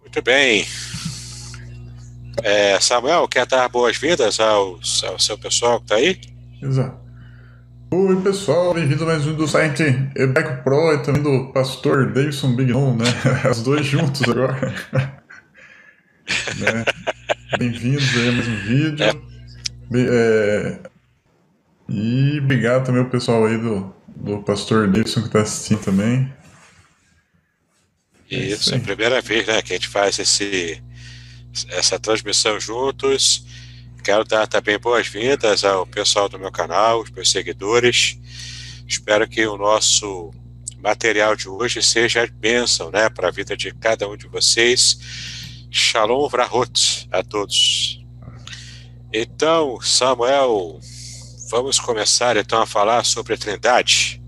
Muito bem. É, Samuel, quer dar boas-vindas ao, ao, seu pessoal que está aí? Exato. Oi, pessoal, bem-vindo a mais um do site Hebraico Pro e também do pastor Davidson Bignon, né? As dois juntos agora. né? Bem-vindos a mais um vídeo. É. É... E obrigado também ao pessoal aí do, do pastor Davidson que está assistindo também. Isso, é a primeira vez né, que a gente faz esse, essa transmissão juntos. Quero dar também boas-vindas ao pessoal do meu canal, os meus seguidores. Espero que o nosso material de hoje seja bênção né, para a vida de cada um de vocês. Shalom Vrahot a todos. Então, Samuel, vamos começar então a falar sobre a Trindade.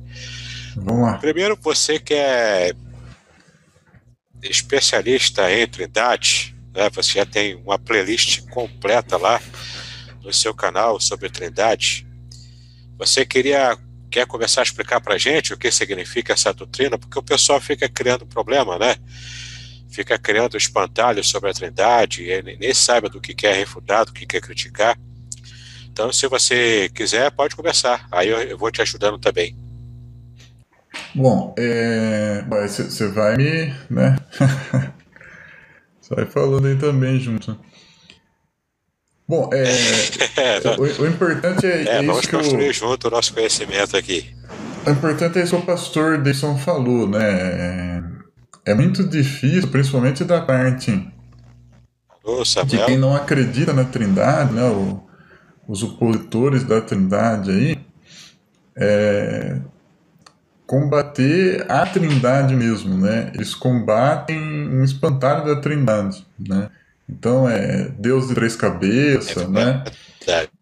Vamos lá. Primeiro, você que é especialista em Trindade, né? Você já tem uma playlist completa lá no seu canal sobre Trindade. Você queria quer começar a explicar para gente o que significa essa doutrina? Porque o pessoal fica criando problema, né? Fica criando espantalhos sobre a Trindade, e nem sabe do que quer refutar, do que quer criticar. Então, se você quiser, pode começar. Aí eu vou te ajudando também. Bom, você é... vai me. Né? Sai falando aí também junto. Bom, é, o, o, importante é, é, é isso construir eu, junto o nosso conhecimento aqui. O importante é isso que o pastor Deison falou, né? É, é muito difícil, principalmente da parte Nossa, de quem não acredita na Trindade, né? O, os opositores da Trindade aí, é, combater a trindade mesmo, né? Eles combatem um espantalho da trindade, né? Então é Deus de três cabeças, né?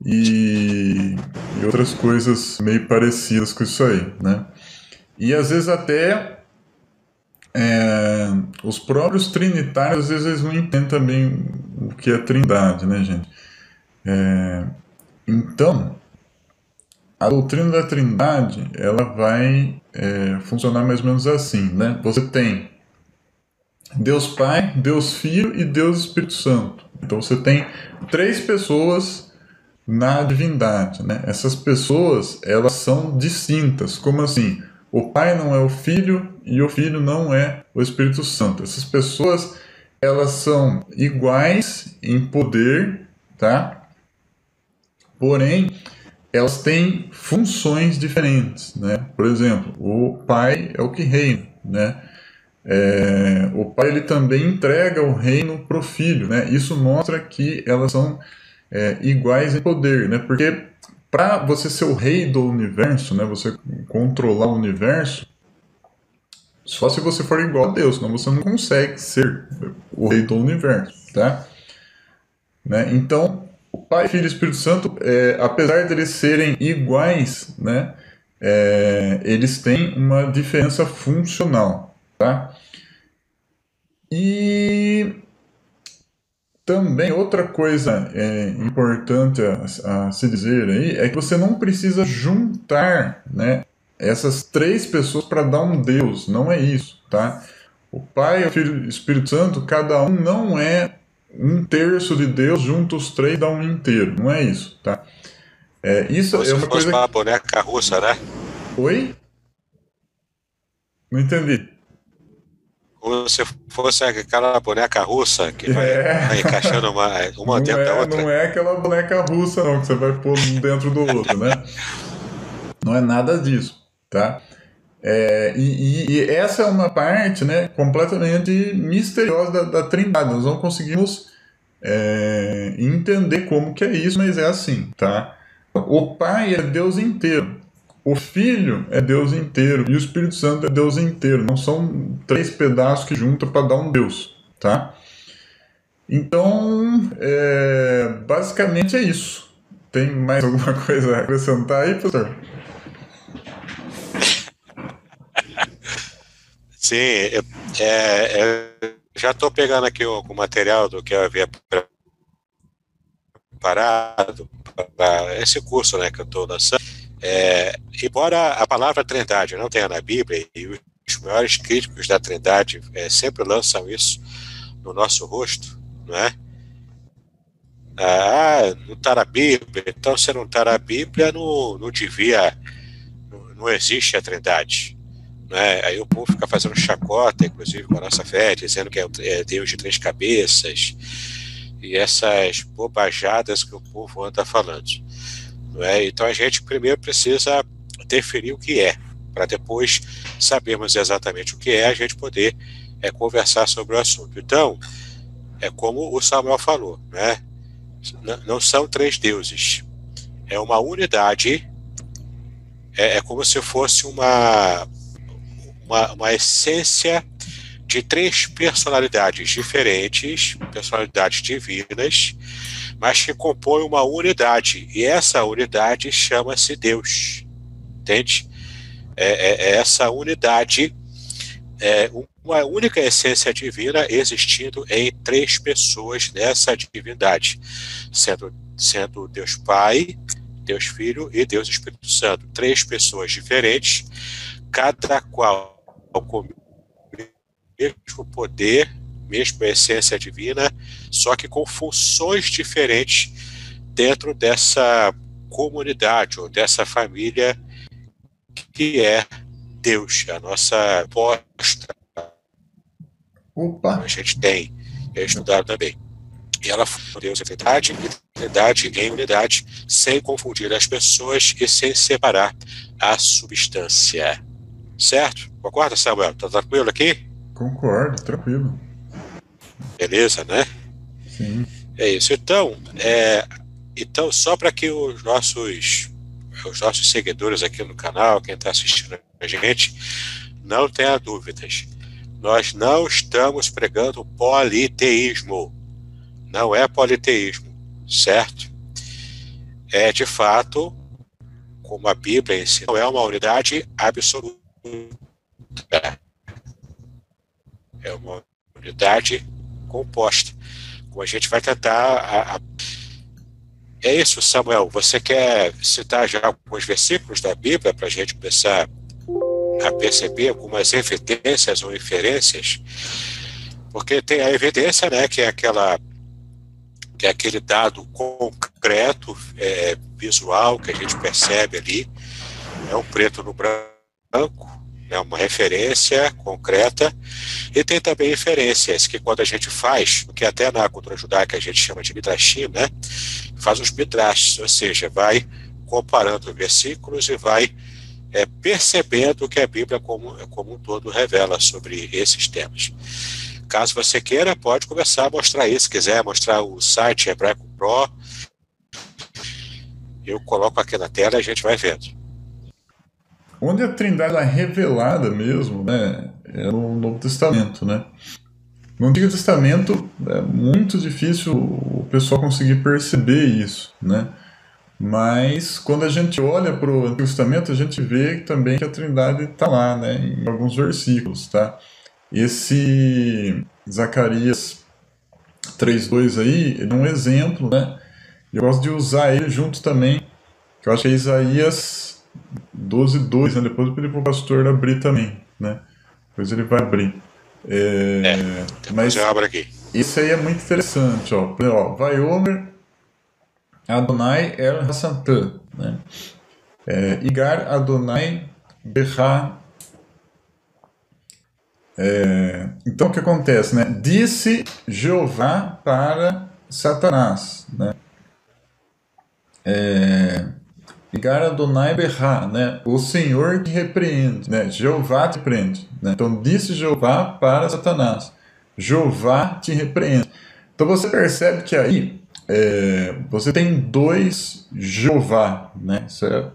E, e, outras coisas meio parecidas com isso aí, né? E às vezes até é, os próprios trinitários às vezes eles não entendem também o que é trindade, né, gente? É, então a doutrina da Trindade ela vai é, funcionar mais ou menos assim, né? Você tem Deus Pai, Deus Filho e Deus Espírito Santo. Então você tem três pessoas na divindade, né? Essas pessoas elas são distintas. Como assim? O Pai não é o Filho e o Filho não é o Espírito Santo. Essas pessoas elas são iguais em poder, tá? Porém, elas têm funções diferentes, né? Por exemplo, o pai é o que reina, né? É, o pai ele também entrega o reino para o filho, né? Isso mostra que elas são é, iguais em poder, né? Porque para você ser o rei do universo, né? Você controlar o universo, só se você for igual a Deus, senão você não consegue ser o rei do universo, tá? Né? Então o Pai, Filho e Espírito Santo, é, apesar de eles serem iguais, né, é, eles têm uma diferença funcional, tá? E também outra coisa é, importante a, a, se dizer aí é que você não precisa juntar, né, essas três pessoas para dar um Deus, não é isso, tá? O Pai, o Filho e o Espírito Santo, cada um não é um terço de Deus junto os três dá um inteiro. Não é isso, tá? É, isso Como é uma coisa. uma boneca russa, né? Oi? Não entendi. Como se fosse aquela boneca russa que vai, é. vai encaixando uma, uma não dentro é, da outra. Não é aquela boneca russa, não, que você vai pôr um dentro do outro, né? Não é nada disso, tá? É, e, e, essa é uma parte né, completamente misteriosa da, da Trindade. Nós não conseguimos é, entender como que é isso, mas é assim, tá? O Pai é Deus inteiro, o Filho é Deus inteiro e o Espírito Santo é Deus inteiro. Não são três pedaços que juntam para dar um Deus, tá? Então, é, basicamente é isso. Tem mais alguma coisa a acrescentar aí, professor? Sim, eu, é, eu já estou pegando aqui o, material do que eu havia preparado para esse curso né, que eu estou lançando. É, embora a palavra Trindade não tenha na Bíblia, e os maiores críticos da Trindade é, sempre lançam isso no nosso rosto, não é? Ah, não está na Bíblia, então se não está na Bíblia, não, não devia, não existe a trindade. Né? Aí o povo fica fazendo chacota, inclusive com a nossa fé, dizendo que é, é Deus de três cabeças, e essas bobajadas que o povo anda falando. Não é? Então a gente primeiro precisa definir o que é, para depois sabermos exatamente o que é, a gente poder é, conversar sobre o assunto. Então, é como o Samuel falou, né? não são três deuses, é uma unidade, é, é como se fosse uma, uma, uma essência de três personalidades diferentes, personalidades divinas, mas que compõem uma unidade. E essa unidade chama-se Deus. Entende? É, é, é essa unidade, é uma única essência divina existindo em três pessoas nessa divindade, sendo, sendo Deus Pai, Deus Filho e Deus Espírito Santo. Três pessoas diferentes, cada qual com mesmo poder, mesma essência divina, só que com funções diferentes dentro dessa comunidade ou dessa família que é Deus, a nossa posta. Opa. A gente tem é estudado também. E ela foi Deus em verdade, unidade em unidade, sem confundir as pessoas e sem separar a substância. Certo? Concorda, Samuel? Tá tranquilo aqui? Concordo, tranquilo. Beleza, né? Sim. É isso. Então, é, então só para que os nossos, os nossos seguidores aqui no canal, quem está assistindo a gente, não tenha dúvidas. Nós não estamos pregando politeísmo. Não é politeísmo, certo? É de fato, como a Bíblia ensina, não é uma unidade absoluta é uma unidade composta. A gente vai tentar. A, a... É isso, Samuel. Você quer citar já alguns versículos da Bíblia para a gente começar a perceber algumas evidências ou inferências? Porque tem a evidência, né, que é aquela que é aquele dado concreto, é, visual, que a gente percebe ali, é um preto no branco, é uma referência concreta, e tem também inferências, que quando a gente faz, o que até na cultura judaica a gente chama de midrashim, né, faz os midrashs, ou seja, vai comparando versículos e vai é, percebendo o que a Bíblia como, como um todo revela sobre esses temas. Caso você queira, pode começar a mostrar isso, se quiser mostrar o site Hebraico Pro, eu coloco aqui na tela e a gente vai vendo onde a Trindade é revelada mesmo, né, é no Novo Testamento, né? No Antigo Testamento é muito difícil o pessoal conseguir perceber isso, né? Mas quando a gente olha para o Antigo Testamento, a gente vê também que a Trindade está lá, né? Em alguns versículos, tá? Esse Zacarias 3.2 aí, é um exemplo, né? Eu gosto de usar ele junto também, que eu acho que é Isaías 12, 2, né? Depois eu pedi pro pastor abrir também, né? Depois ele vai abrir. É, é mas eu abro aqui. Isso aí é muito interessante, ó. ó vai Omer Adonai El Hassantã, né? É, Igar Adonai Berra. É, então o que acontece, né? Disse Jeová para Satanás, né? É, Ligar Adonai Berra, né? O Senhor te repreende, né? Jeová te repreende. Né? Então disse Jeová para Satanás: Jeová te repreende. Então você percebe que aí é, você tem dois Jeová, né? Isso é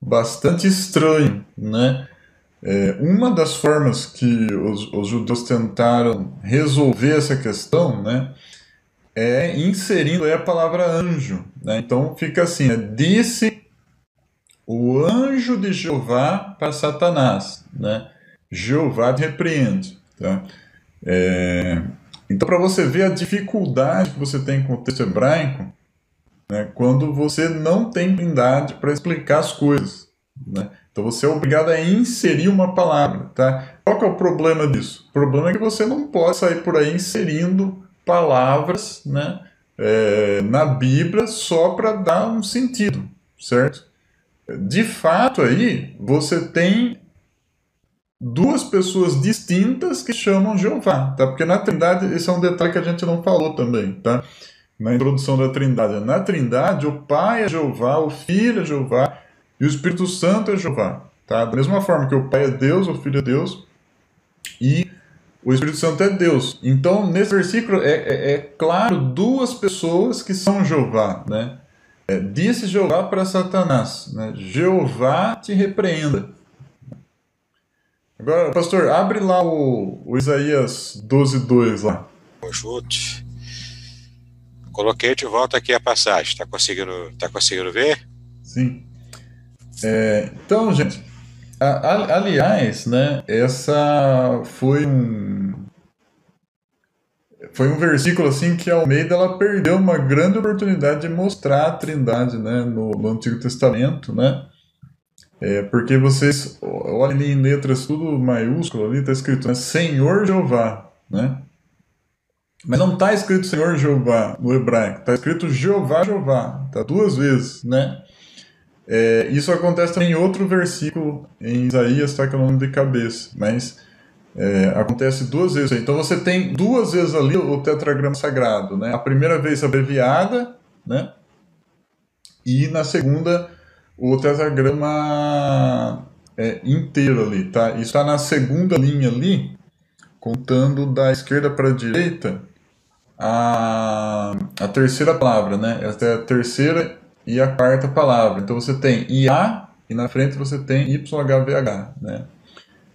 bastante estranho, né? É, uma das formas que os, os, judeus tentaram resolver essa questão, né? É inserindo a palavra anjo, né? Então fica assim, né? disse o anjo de Jeová para Satanás, né? Jeová repreende, tá? É... Então, para você ver a dificuldade que você tem com o texto hebraico, né, quando você não tem blindade para explicar as coisas. Né? Então você é obrigado a inserir uma palavra, tá? Qual que é o problema disso? O problema é que você não pode sair por aí inserindo palavras, né, é, na Bíblia só para dar um sentido, certo? De fato aí você tem duas pessoas distintas que chamam Jeová, tá? Porque na Trindade esse é um detalhe que a gente não falou também, tá? Na introdução da Trindade, na Trindade o Pai é Jeová, o Filho é Jeová e o Espírito Santo é Jeová. Tá? Da mesma forma que o Pai é Deus, o Filho é Deus e o Espírito Santo é Deus. Então, nesse versículo é, é, é claro duas pessoas que são Jeová. Né? É, disse Jeová para Satanás: né? Jeová te repreenda. Agora, pastor, abre lá o, o Isaías 12, 2 lá. Conjunto. Coloquei de volta aqui a passagem. Está conseguindo, tá conseguindo ver? Sim. É, então, gente, a, aliás, né, essa foi um foi um versículo assim que Almeida ela perdeu uma grande oportunidade de mostrar a Trindade, né, no, no Antigo Testamento, né? É, porque vocês olhem ali em letras tudo maiúsculo ali está escrito né, Senhor Jeová, né? Mas não está escrito Senhor Jeová no hebraico, está escrito Jeová Jeová, tá duas vezes, né? É, isso acontece também em outro versículo em Isaías, tá que é o nome de cabeça, mas é, acontece duas vezes. Então você tem duas vezes ali o tetragrama sagrado, né? A primeira vez abreviada, né? E na segunda o tetragrama é, inteiro ali, tá? Isso está na segunda linha ali, contando da esquerda para a direita a, a terceira palavra, né? Essa é a terceira e a quarta palavra. Então você tem IA e na frente você tem YHVH, né?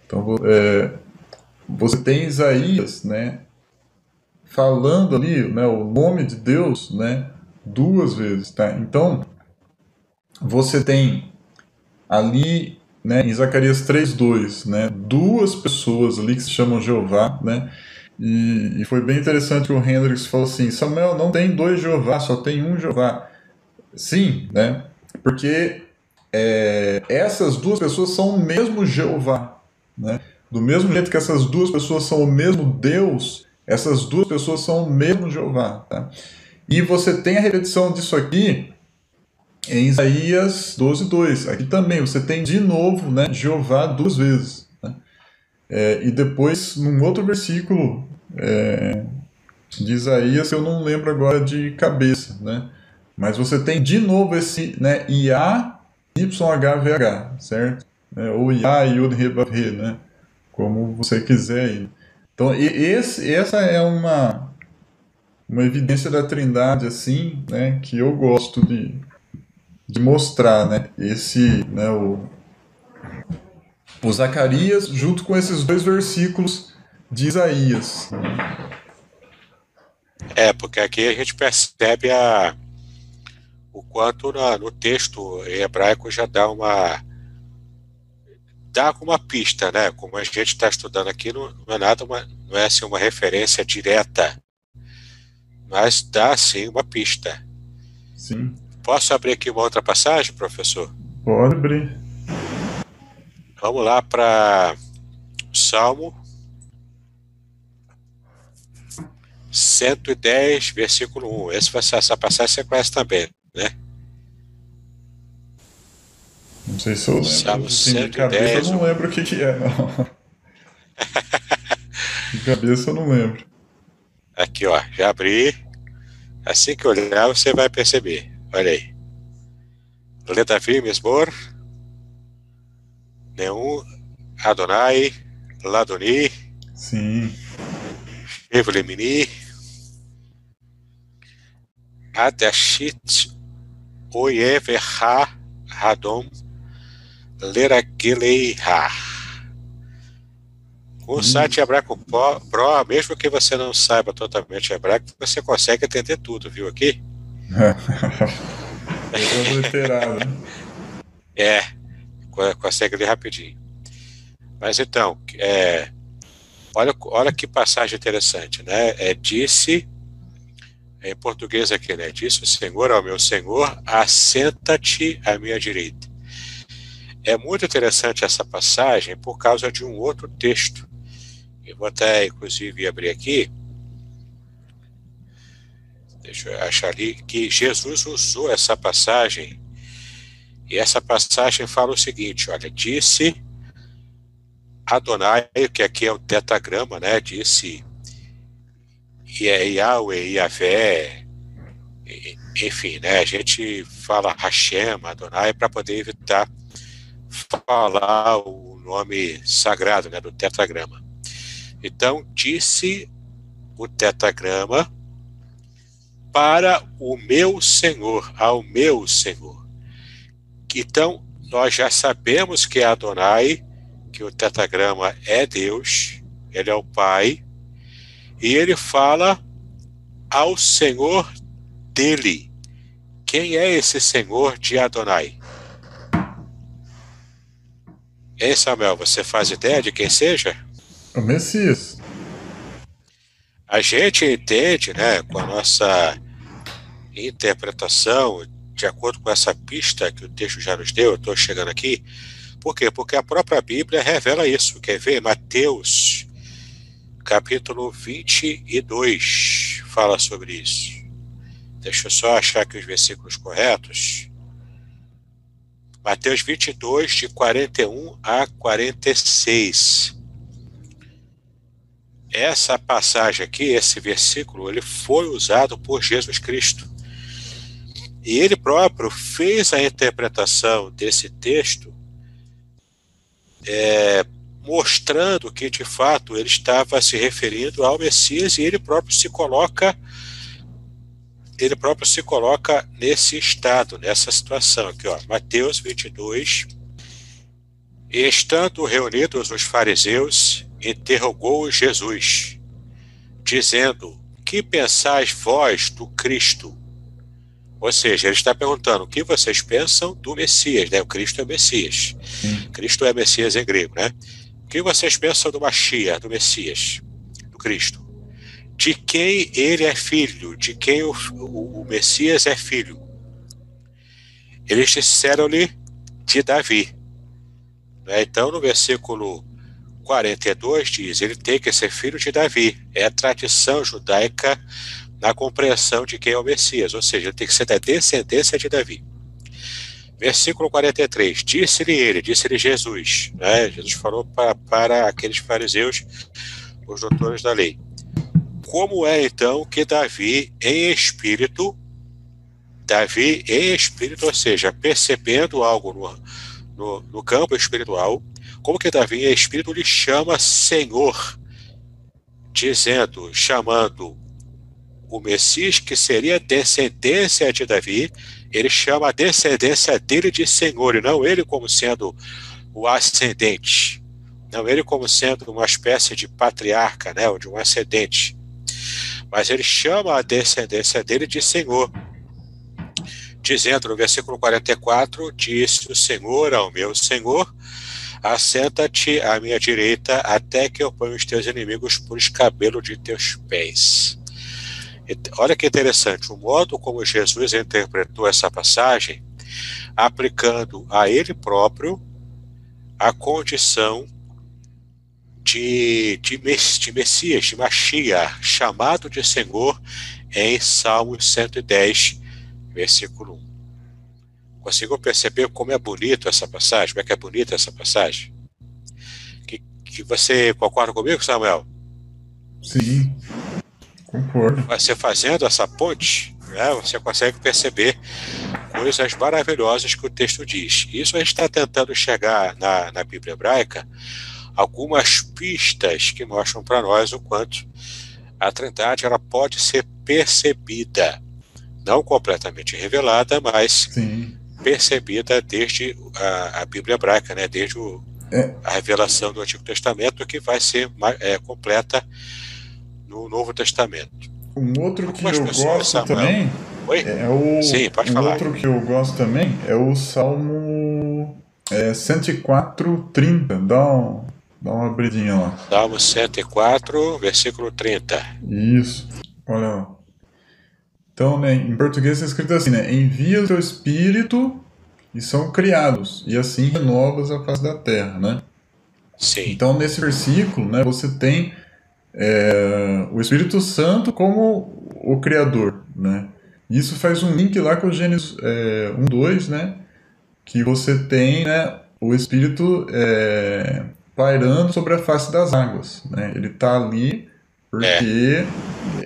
Então é, você tem Isaías, né? Falando ali, né, o nome de Deus, né, duas vezes, tá? Então você tem ali, né, em Zacarias 3:2, né, duas pessoas ali que se chamam Jeová, né? E, e foi bem interessante que o Hendrix falou assim: Samuel, não tem dois Jeová, só tem um Jeová. Sim, né? Porque é, essas duas pessoas são o mesmo Jeová, né? Do mesmo jeito que essas duas pessoas são o mesmo Deus, essas duas pessoas são o mesmo Jeová, tá? E você tem a repetição disso aqui em Isaías 12, 2. Aqui também você tem de novo né, Jeová duas vezes. Né? É, e depois, num outro versículo é, de Isaías, eu não lembro agora de cabeça, né? Mas você tem de novo esse né, IA, YHVH, certo? É, ou IA e Yud né? Como você quiser. Ir. Então, esse, essa é uma, uma evidência da trindade, assim, né? Que eu gosto de, de mostrar, né? Esse, né, o, o Zacarias junto com esses dois versículos de Isaías. É, porque aqui a gente percebe a, o quanto na, no texto hebraico já dá uma dá uma pista, né? Como a gente está estudando aqui, não, não, é nada uma, não é assim uma referência direta, mas dá sim uma pista. Sim. Posso abrir aqui uma outra passagem, professor? Pode abrir. Vamos lá para Salmo 110, versículo 1. Esse vai ser, essa passagem você conhece também né? Não sei se eu lembro. Salmo assim, de cabeça eu não lembro o que, que é, não. de cabeça eu não lembro. Aqui, ó, já abri. Assim que olhar, você vai perceber. Olha aí. Ledavi Mesmor, Neum, Adonai, Ladoni. Sim. Evelemini, Adashit Oyeverha Radom Leragileiha. O site Hebraico Pro, mesmo que você não saiba totalmente hebraico, você consegue entender tudo, viu aqui? é, consegue ler rapidinho. Mas então, é, olha, olha que passagem interessante, né? É, disse em português aqui, né? Disse o Senhor ao meu Senhor, assenta-te à minha direita. É muito interessante essa passagem por causa de um outro texto. Eu vou até, inclusive, abrir aqui. Deixa eu achar ali que Jesus usou essa passagem. E essa passagem fala o seguinte: olha, disse Adonai, que aqui é o tetagrama, né? Disse Yahweh, Yahvé, enfim, né? A gente fala Hashem, Adonai, para poder evitar falar o nome sagrado né, do tetragrama. Então, disse o tetragrama para o meu Senhor, ao meu Senhor. Então, nós já sabemos que Adonai, que o tetragrama é Deus, ele é o Pai, e ele fala ao Senhor dele. Quem é esse Senhor de Adonai? Ei, Samuel, você faz ideia de quem seja? O Messias. A gente entende, né, com a nossa interpretação, de acordo com essa pista que o texto já nos deu, eu estou chegando aqui. Por quê? Porque a própria Bíblia revela isso. Quer ver? Mateus, capítulo 22, fala sobre isso. Deixa eu só achar aqui os versículos corretos. Mateus 22, de 41 a 46. Essa passagem aqui, esse versículo, ele foi usado por Jesus Cristo. E ele próprio fez a interpretação desse texto, é, mostrando que, de fato, ele estava se referindo ao Messias e ele próprio se coloca ele próprio se coloca nesse estado, nessa situação aqui, ó, Mateus 22. E estando reunidos os fariseus, interrogou Jesus, dizendo: Que pensais vós do Cristo? Ou seja, ele está perguntando o que vocês pensam do Messias, né? O Cristo é o Messias. Sim. Cristo é Messias em grego, né? O que vocês pensam do Machia, do Messias, do Cristo? De quem ele é filho, de quem o, o, o Messias é filho. Eles disseram-lhe de Davi. Né? Então, no versículo 42 diz: ele tem que ser filho de Davi. É a tradição judaica na compreensão de quem é o Messias, ou seja, ele tem que ser da descendência de Davi. Versículo 43: Disse-lhe ele, disse-lhe Jesus, né? Jesus falou para, para aqueles fariseus, os doutores da lei: como é então que Davi, em espírito, Davi em espírito, ou seja, percebendo algo no, no, no campo espiritual, como que Davi em espírito lhe chama Senhor, dizendo, chamando o Messias, que seria descendência de Davi, ele chama a descendência dele de Senhor, e não ele como sendo o ascendente, não ele como sendo uma espécie de patriarca, né, ou de um ascendente mas ele chama a descendência dele de Senhor, dizendo no versículo 44: Disse o Senhor ao meu Senhor: Assenta-te à minha direita, até que eu ponha os teus inimigos por escabelo de teus pés. Olha que interessante, o modo como Jesus interpretou essa passagem, aplicando a ele próprio a condição de, de, de Messias, de Machia, chamado de Senhor em Salmos 110, versículo 1. Conseguiu perceber como é bonito essa passagem? Como é que é bonita essa passagem? Que, que você concorda comigo, Samuel? Sim, concordo. Você fazendo essa ponte, né, você consegue perceber coisas maravilhosas que o texto diz. Isso a gente está tentando chegar na, na Bíblia hebraica algumas pistas que mostram para nós o quanto a Trindade ela pode ser percebida, não completamente revelada, mas Sim. percebida desde a, a, Bíblia hebraica, né? desde o, é. a revelação do Antigo Testamento, que vai ser é, completa no Novo Testamento. Um outro que eu gosto Samuel, também Oi? é o Sim, pode um falar. outro que eu gosto também é o Salmo é, 104, 30. Dá um, Dá uma abridinha lá. Salmo 104, versículo 30. Isso. Olha lá. Então, né, em português está escrito assim, né? Envia o teu espírito e são criados, e assim renovas a face da terra, né? Sim. Então, nesse versículo, né, você tem é, o Espírito Santo como o Criador, né? Isso faz um link lá com o Gênesis é, 1, 2, né? Que você tem né, o Espírito é, pairando sobre a face das águas, né? Ele está ali porque é.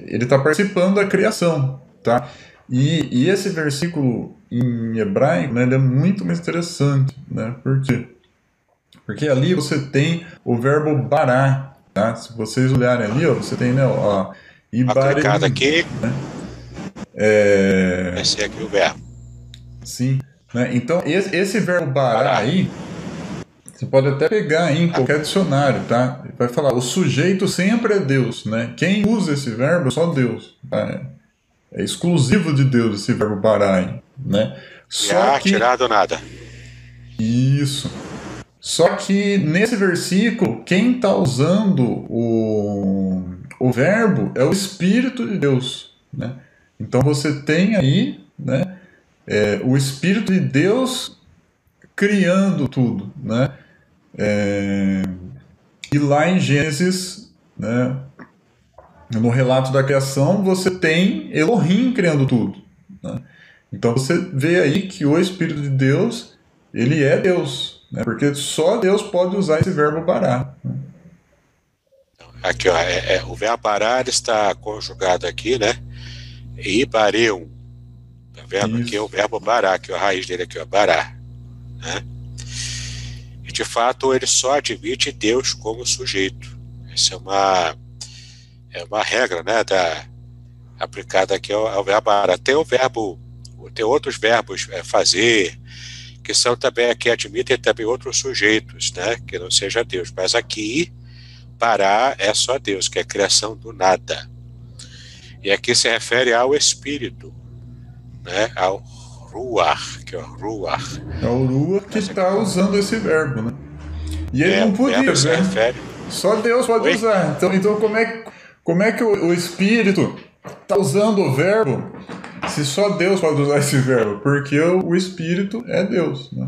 ele está participando da criação, tá? E, e esse versículo em hebraico, né, é muito mais interessante, né? Por quê? Porque ali você tem o verbo bará, tá? Se vocês olharem ali, ó, você tem, né, ó, ibarei, aqui. Né? É... Esse é aqui o verbo. Sim. Né? Então, esse, esse verbo bará aí, você pode até pegar em qualquer dicionário, tá? Vai falar, o sujeito sempre é Deus, né? Quem usa esse verbo é só Deus. Tá? É exclusivo de Deus esse verbo barai, né? Só que... tirado nada. Isso. Só que nesse versículo, quem está usando o, o verbo é o Espírito de Deus, né? Então você tem aí, né, é, o Espírito de Deus criando tudo, né? É, e lá em Gênesis, né, no relato da criação, você tem Elohim criando tudo. Né? Então você vê aí que o Espírito de Deus, ele é Deus, né? porque só Deus pode usar esse verbo parar. Né? Aqui, ó, é, é, o verbo parar está conjugado aqui, né? Ibareum. Tá vendo? Isso. Aqui é o verbo bará, que é a raiz dele aqui, ó, bará. Né? E de fato ele só admite Deus como sujeito. Essa é uma é uma regra, né, da, aplicada aqui ao, ao verbo ara. Tem o verbo, tem outros verbos, é, fazer, que são também aqui admitem também outros sujeitos, né, que não seja Deus. Mas aqui, parar é só Deus, que é a criação do nada. E aqui se refere ao Espírito, né, ao Ruar, que é o Ruar. É o Ruar que está usando esse verbo, né? E ele é, não podia, né? Refere... Só Deus pode Oi? usar. Então, então como é que como é que o, o Espírito está usando o verbo se só Deus pode usar esse verbo? Porque o, o Espírito é Deus. Né?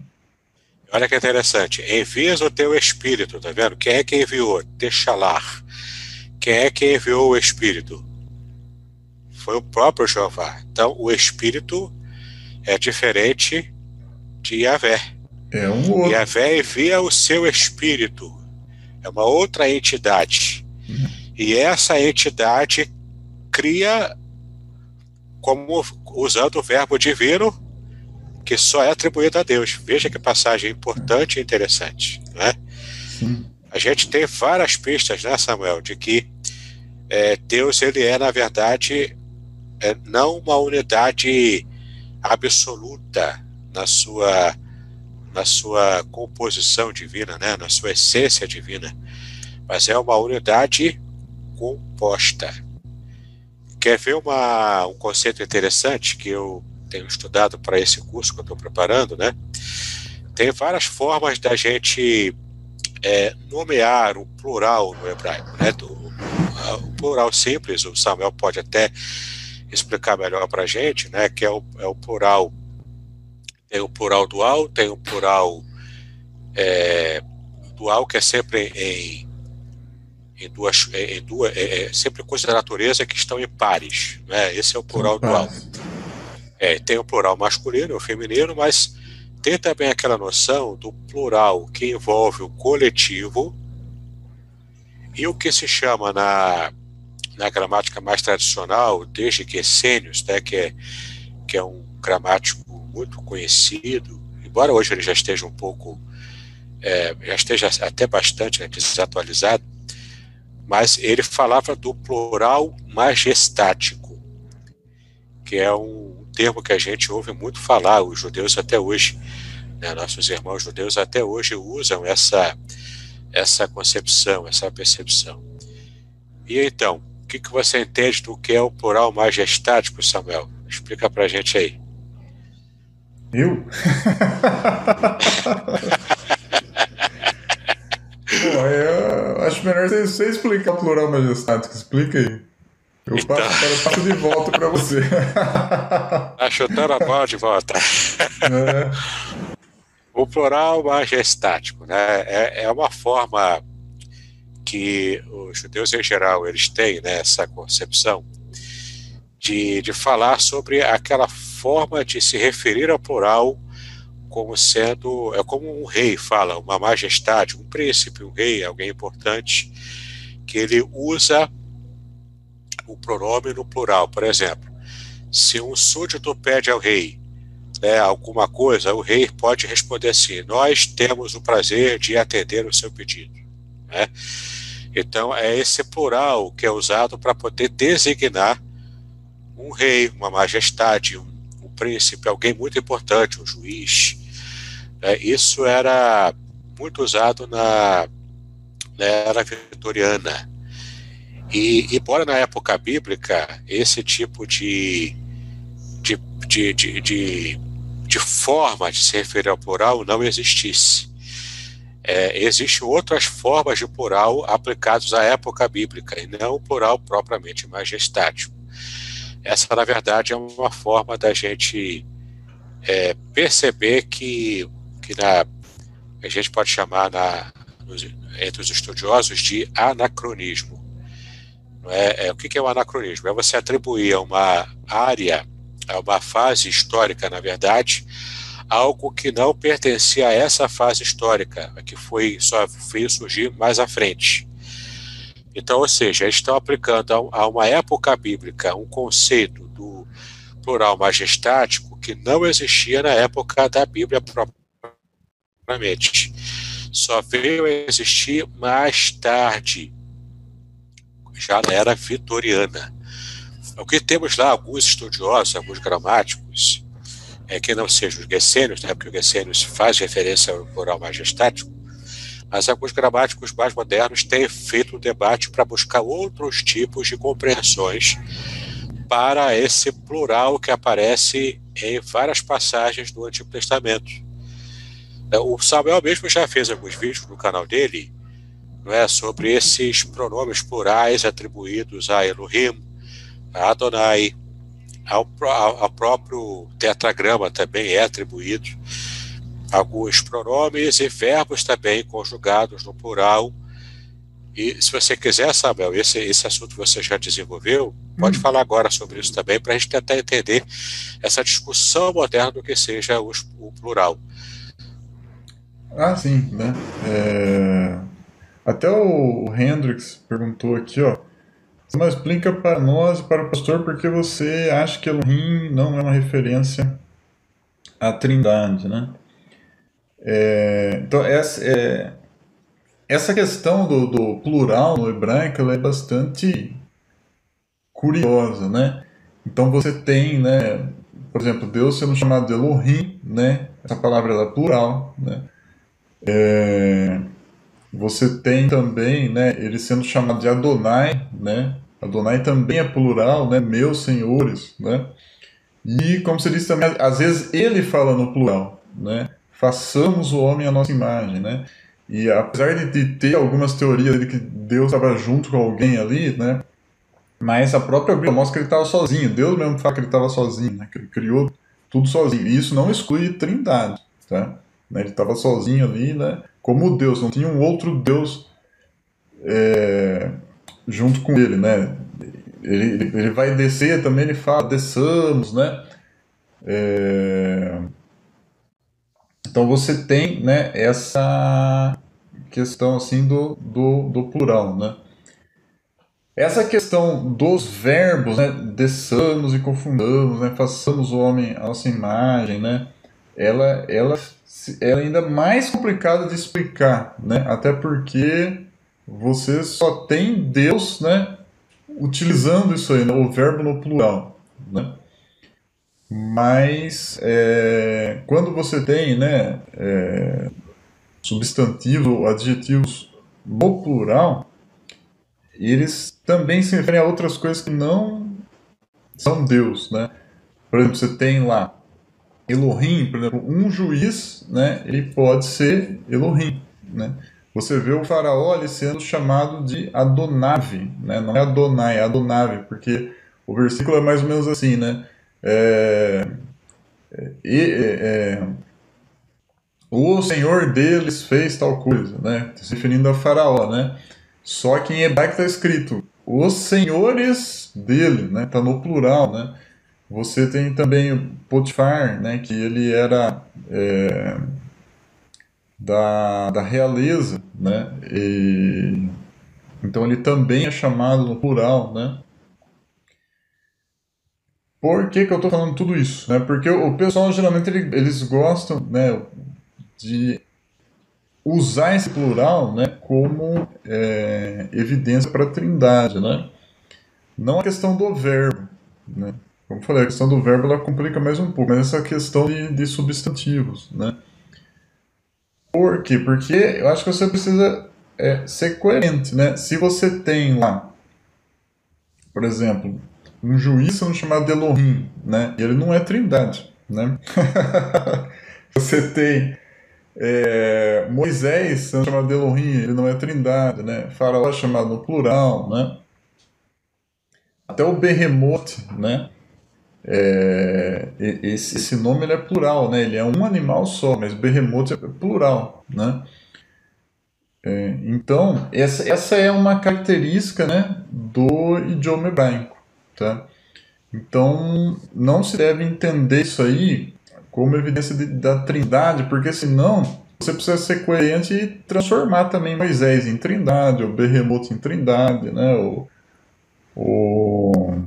Olha que interessante. Envias o teu Espírito, tá vendo? Quem é que enviou? Texalar. Quem é que enviou o Espírito? Foi o próprio Jeová. Então, o Espírito é diferente de Yahvé. É um outro. Yahvé envia o seu Espírito. É uma outra entidade. Hum. E essa entidade cria, como usando o verbo divino, que só é atribuído a Deus. Veja que passagem importante e interessante. Né? A gente tem várias pistas, né, Samuel, de que é, Deus ele é, na verdade, é, não uma unidade absoluta na sua na sua composição divina, né, na sua essência divina, mas é uma unidade composta. Quer ver uma, um conceito interessante que eu tenho estudado para esse curso que eu estou preparando, né? Tem várias formas da gente é, nomear o plural no hebraico, né? o plural simples, o Samuel pode até explicar melhor para a gente, né? Que é o, é o plural, tem o plural dual, tem o plural é, dual que é sempre em em duas, em duas é, é, sempre coisas da natureza que estão em pares. Né? Esse é o plural dual. É, tem o plural masculino e o feminino, mas tem também aquela noção do plural que envolve o coletivo e o que se chama na, na gramática mais tradicional, desde que Essênios, né, que, é, que é um gramático muito conhecido, embora hoje ele já esteja um pouco, é, já esteja até bastante né, desatualizado, mas ele falava do plural majestático, que é um termo que a gente ouve muito falar, os judeus até hoje, né, nossos irmãos judeus até hoje usam essa, essa concepção, essa percepção. E então, que, que você entende do que é o plural majestático, Samuel? Explica pra gente aí. Eu? Pô, eu acho melhor você, explicar o plural majestático. Explica aí. Eu então... passo, passo de volta para você. Tá chutando a bola de volta. É. O plural majestático né, é, é uma forma que os judeus em geral eles têm né, essa concepção de, de falar sobre aquela forma de se referir ao plural como sendo é como um rei fala uma majestade um príncipe um rei alguém importante que ele usa o pronome no plural por exemplo se um súdito pede ao rei né, alguma coisa o rei pode responder assim nós temos o prazer de atender o seu pedido né? Então é esse plural que é usado para poder designar um rei, uma majestade, um, um príncipe, alguém muito importante, um juiz. É, isso era muito usado na, na era vitoriana. E, embora na época bíblica esse tipo de, de, de, de, de, de forma de se referir ao plural não existisse. É, existem outras formas de plural aplicados à época bíblica, e não o plural propriamente majestático. Essa, na verdade, é uma forma da gente é, perceber que, que na, a gente pode chamar na, nos, entre os estudiosos de anacronismo. É, é, o que é o anacronismo? É você atribuir a uma área, a uma fase histórica, na verdade, algo que não pertencia a essa fase histórica, que foi só veio surgir mais à frente. Então, ou seja, eles estão aplicando a uma época bíblica um conceito do plural majestático que não existia na época da Bíblia propriamente. Só veio a existir mais tarde, já na era vitoriana. O que temos lá, alguns estudiosos, alguns gramáticos, é, que não sejam os Gessênios, né, porque o Gessênios faz referência ao plural majestático, mas alguns gramáticos mais modernos têm feito um debate para buscar outros tipos de compreensões para esse plural que aparece em várias passagens do Antigo Testamento. É, o Samuel mesmo já fez alguns vídeos no canal dele não é, sobre esses pronomes plurais atribuídos a Elohim, a Adonai, ao, ao próprio tetragrama também é atribuído alguns pronomes e verbos também conjugados no plural. E se você quiser, Samuel, esse, esse assunto você já desenvolveu, pode hum. falar agora sobre isso também, para a gente tentar entender essa discussão moderna do que seja o, o plural. Ah, sim, né? É... Até o Hendrix perguntou aqui, ó. Mas explica para nós e para o pastor por que você acha que Elohim não é uma referência à Trindade, né? É, então, essa, é, essa questão do, do, plural no hebraico é bastante curiosa, né? Então você tem, né, por exemplo, Deus sendo chamado de Elohim, né? Essa palavra é plural, né? É, você tem também, né, ele sendo chamado de Adonai, né? Adonai também é plural, né? Meus senhores, né? E como você disse também, às vezes ele fala no plural, né? façamos o homem à nossa imagem, né? E apesar de ter algumas teorias de que Deus estava junto com alguém ali, né? Mas a própria Bíblia mostra que ele estava sozinho. Deus mesmo fala que ele estava sozinho, né? Que ele criou tudo sozinho. E isso não exclui trindade, tá? Né? Ele estava sozinho ali, né? Como Deus, não tinha um outro Deus é, junto com ele, né? Ele, ele vai descer também, ele fala, desçamos, né? É, então você tem né, essa questão assim do, do, do plural, né? Essa questão dos verbos, né, desçamos e confundamos, né, façamos o homem a nossa imagem, né, ela, ela, ela é ainda mais complicada de explicar, né, até porque você só tem Deus, né, utilizando isso aí, né, o verbo no plural, né. Mas é, quando você tem né, é, substantivos ou adjetivos no plural, eles também se referem a outras coisas que não são Deus. Né? Por exemplo, você tem lá Elohim, por exemplo, um juiz, né, ele pode ser Elohim. Né? Você vê o faraó ali sendo chamado de Adonave, né? não é Adonai, é Adonave, porque o versículo é mais ou menos assim, né? É, é, é, o Senhor deles fez tal coisa, né? Se referindo a Faraó, né? Só que em hebraico está escrito os senhores dele, né? Está no plural, né? Você tem também o Potifar, né? Que ele era é, da, da realeza, né? E, então ele também é chamado no plural, né? Por que, que eu estou falando tudo isso? Né? Porque o pessoal geralmente eles gostam né, de usar esse plural né, como é, evidência para a trindade. Né? Não a questão do verbo. Né? Como eu falei, a questão do verbo ela complica mais um pouco, mas essa questão de, de substantivos. Né? Por quê? Porque eu acho que você precisa é, ser coerente. Né? Se você tem lá, por exemplo, um juiz sendo chamado Elohim, né? E ele não é trindade, né? Você tem é, Moisés sendo chamado Elohim, ele não é trindade, né? Faraó é chamado no plural, né? Até o Behemoth, né? É, esse, esse nome é plural, né? Ele é um animal só, mas Behemoth é plural, né? É, então, essa, essa é uma característica né, do idioma hebraico. Tá? Então, não se deve entender isso aí como evidência de, da trindade, porque senão você precisa ser coerente e transformar também Moisés em trindade, o Berremoto em trindade, né? o, o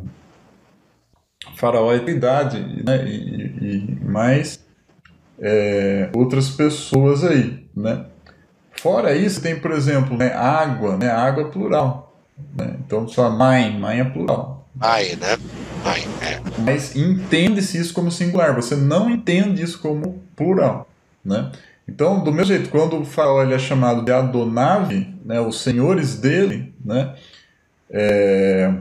Faraó em trindade, né? e, e mais é, outras pessoas aí, né? Fora isso, tem, por exemplo, né, água, né, água é plural. Né? Então, só mãe, mãe é plural. Ai, né? Ai, é. Mas entende-se isso como singular, você não entende isso como plural, né? Então, do mesmo jeito, quando o faraó ele é chamado de Adonave, né, os senhores dele, né, é,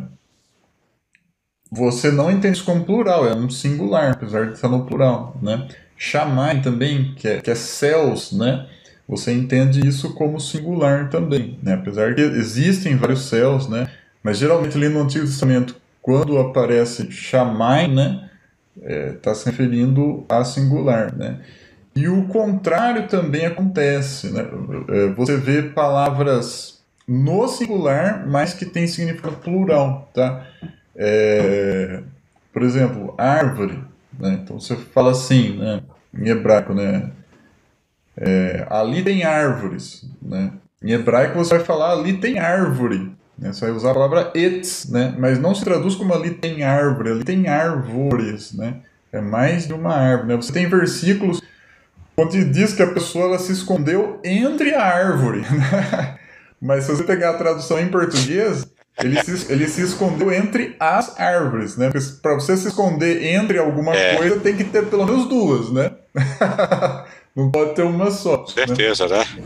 você não entende isso como plural, é um singular, apesar de estar no plural, né? Chamai também, que é, que é céus, né? Você entende isso como singular também, né? Apesar que existem vários céus, né? Mas geralmente ali no Antigo Testamento, quando aparece chamai, né, está é, tá se referindo a singular, né? E o contrário também acontece, né? É, você vê palavras no singular, mas que tem significado plural, tá? É, por exemplo, árvore, né? Então você fala assim, né? Em hebraico, né? É, ali tem árvores, né? Em hebraico você vai falar ali tem árvore, né? Você vai usar a palavra etz, né? mas não se traduz como ali tem árvore, ali tem árvores. Né? É mais de uma árvore. Né? Você tem versículos onde diz que a pessoa ela se escondeu entre a árvore. Né? Mas se você pegar a tradução em português, ele se, ele se escondeu entre as árvores, né? Porque para você se esconder entre alguma é. coisa, tem que ter pelo menos duas, né? Não pode ter uma só. Né? Certeza, né? né?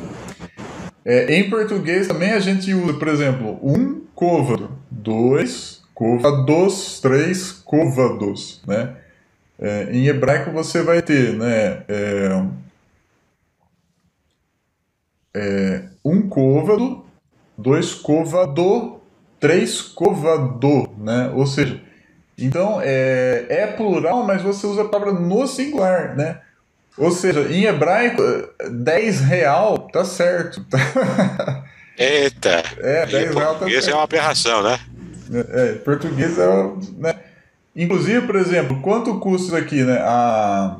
É, em português também a gente usa, por exemplo, um côvado, dois côvados, três côvados, né? É, em hebraico você vai ter, né? É, é, um côvado, dois côvado, três côvado, né? Ou seja, então é, é plural, mas você usa a palavra no singular, né? Ou seja, em hebraico, 10 real tá certo. Eita! É, 10 real tá certo. é uma aberração, né? É, português é. Né? Inclusive, por exemplo, quanto custa aqui, né? A,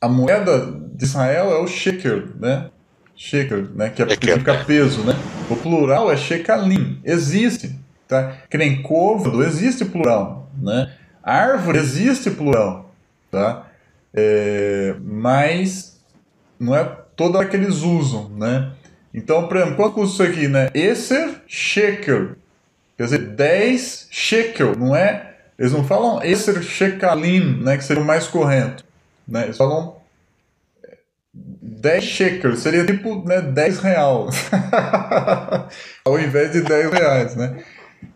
a moeda de Israel é o shekel, né? Shekel, né? Que, é, que significa peso, né? Plural é shekalim. Existe, tá? Que nem côvado, existe plural, né? Árvore existe plural tá? É, mas não é toda hora que eles usam, né? Então, por exemplo, quanto custa isso aqui, né? Esser shekel. Quer dizer, 10 shekel, não é? Eles não falam Esser shekalim, né? Que seria o mais correto. Né? Eles falam 10 shekels, seria tipo né, 10 real. Ao invés de 10 reais, né?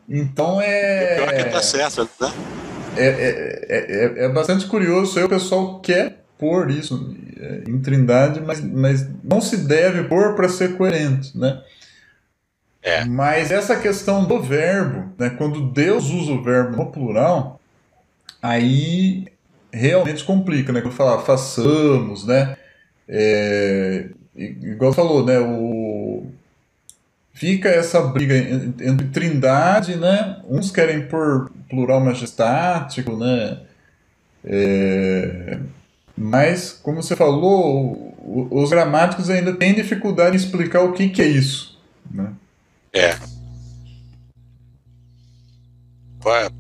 Então é. Pior é que tá certo, né? É, é, é, é, bastante curioso, aí o pessoal quer pôr isso em Trindade, mas, mas não se deve pôr para ser coerente, né? É. Mas essa questão do verbo, né, quando Deus usa o verbo no plural, aí realmente complica, né? Quando falar façamos, né? É, igual falou, né? O, fica essa briga entre trindade, né? Uns querem por plural majestático, né? É, mas, como você falou, os gramáticos ainda têm dificuldade em explicar o que, que é isso. Né? É.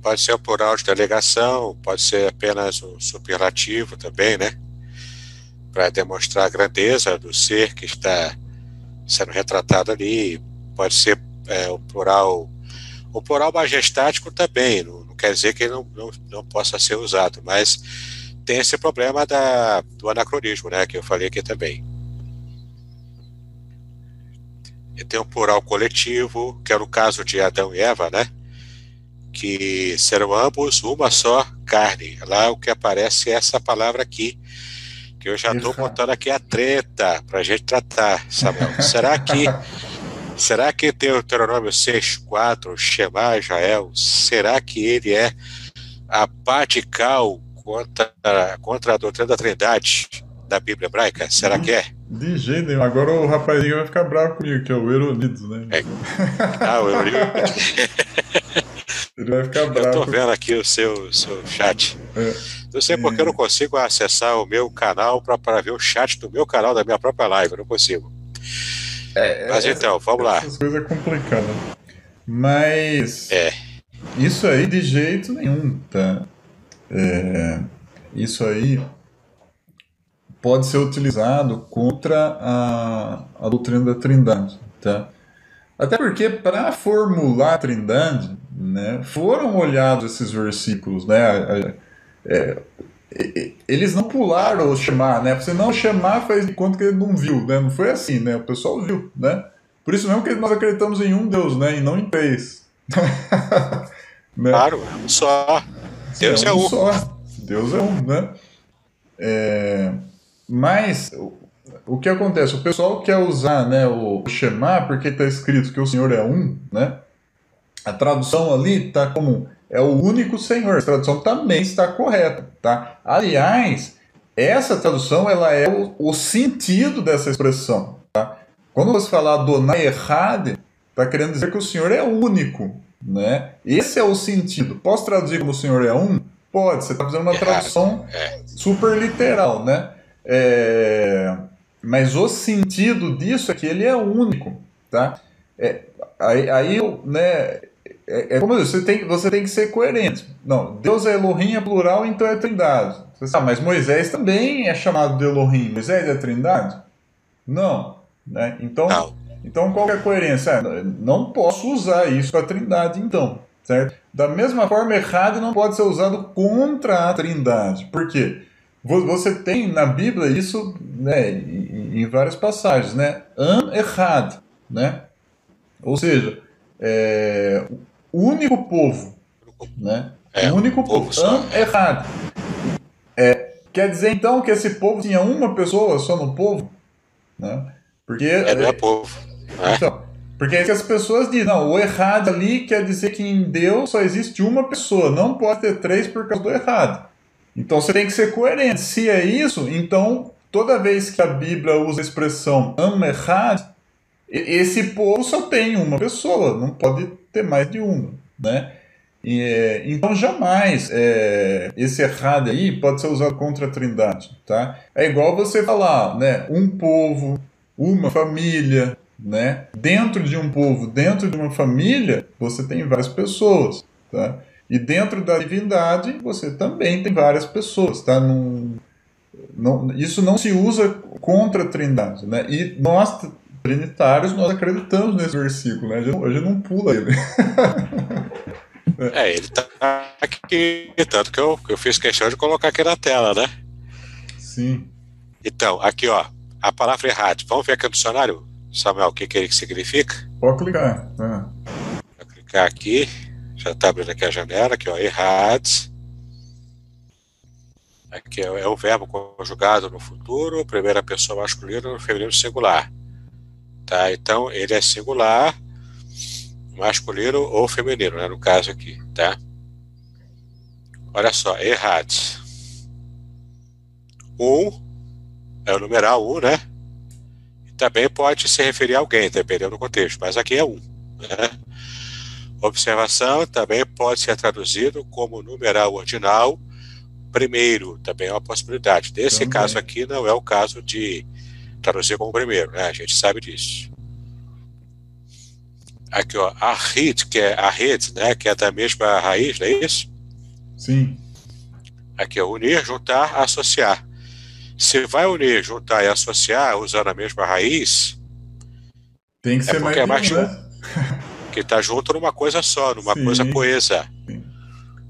Pode ser o plural de delegação, pode ser apenas o superlativo também, né? Para demonstrar a grandeza do ser que está sendo retratado ali. Pode ser é, o plural. O plural majestático também, não, não quer dizer que ele não, não, não possa ser usado, mas tem esse problema da, do anacronismo, né, que eu falei aqui também. E tem um plural coletivo, que é o caso de Adão e Eva, né, que serão ambos uma só carne. Lá o que aparece é essa palavra aqui, eu já estou botando aqui a treta para a gente tratar, Samuel. Será que será que tem o Deuteronômio 6.4, Shema Israel, será que ele é a patical contra, contra a doutrina da Trindade da Bíblia hebraica? Será que é? De jeito nenhum. Agora o rapazinho vai ficar bravo comigo, que é o Euronides, né? É. Ah, o Euronides. Ele vai ficar bravo. Eu tô vendo aqui o seu, seu chat. É. Não sei porque eu não consigo acessar o meu canal para ver o chat do meu canal, da minha própria live. Eu não consigo. É, Mas então, vamos lá. Essas coisas é complicada. Mas. É. Isso aí de jeito nenhum, tá? É, isso aí pode ser utilizado contra a, a doutrina da Trindade, tá? Até porque para formular a Trindade, né, foram olhados esses versículos, né? É, eles não pularam o chamar, né? Você não chamar faz de conta que ele não viu, né? Não foi assim, né? O pessoal viu, né? Por isso mesmo que nós acreditamos em um Deus, né? E não em três. né? Claro, só. Deus é, um, é um. Só. Deus é um, né? É, mas o que acontece? O pessoal quer usar né, o chamar porque está escrito que o Senhor é um, né? A tradução ali está como é o único Senhor. A tradução também está correta, tá? Aliás, essa tradução ela é o, o sentido dessa expressão, tá? Quando você falar Donai errado, está querendo dizer que o Senhor é único, né? Esse é o sentido. Posso traduzir como o Senhor é um? Pode, você está fazendo uma tradução é. super literal, né? É, mas o sentido disso é que ele é único, tá? É, aí, aí né, é, é como eu disse, você tem, você tem que ser coerente. Não, Deus é Elohim, é plural, então é trindade. Você sabe, mas Moisés também é chamado de Elohim. Moisés é trindade? Não. Né? Então, não. então qual é a coerência? É, não posso usar isso para a trindade, então certo? Da mesma forma, errado não pode ser usado contra a Trindade. Por quê? Você tem na Bíblia isso né, em, várias passagens, né? An errado, né? Ou seja, é, o único povo, né? É, o único povo, povo an errado. É, quer dizer então que esse povo tinha uma pessoa só no povo, né? Porque é, não é povo. Né? Então, porque é que as pessoas dizem, não, o errado ali quer dizer que em Deus só existe uma pessoa, não pode ter três por causa do errado. Então você tem que ser coerente. Se é isso, então toda vez que a Bíblia usa a expressão am errado, esse povo só tem uma pessoa, não pode ter mais de uma, né? E, é, então jamais é, esse errado aí pode ser usado contra a Trindade, tá? É igual você falar, né? Um povo, uma família, né? Dentro de um povo, dentro de uma família, você tem várias pessoas, tá? E dentro da divindade, você também tem várias pessoas, tá? Não, não, isso não se usa contra a trindade, né? E nós, trinitários, nós acreditamos nesse versículo, né? A gente, a gente não pula ele. é, ele tá aqui, tanto que eu, eu fiz questão de colocar aqui na tela, né? Sim. Então, aqui, ó, a palavra errado. Vamos ver aqui no dicionário? Samuel, o que, que ele significa? Pode clicar. É. Vou clicar aqui. Já está abrindo aqui a janela, aqui, ó, errados. Aqui é, é o verbo conjugado no futuro, primeira pessoa masculina no feminino singular. Tá? Então, ele é singular, masculino ou feminino, né, no caso aqui, tá? Olha só, errados. um é o numeral um, né? E também pode se referir a alguém, dependendo do contexto, mas aqui é um. Né? Observação também pode ser traduzido como numeral ordinal primeiro, também é uma possibilidade. Nesse também. caso aqui não é o caso de traduzir como primeiro, né? A gente sabe disso. Aqui, ó, a hit, que é a rede, né? Que é da mesma raiz, não é isso? Sim. Aqui, ó, unir, juntar, associar. Se vai unir, juntar e associar usando a mesma raiz, tem que é ser mais, é mais né? que está junto numa coisa só, numa Sim. coisa coesa. Sim.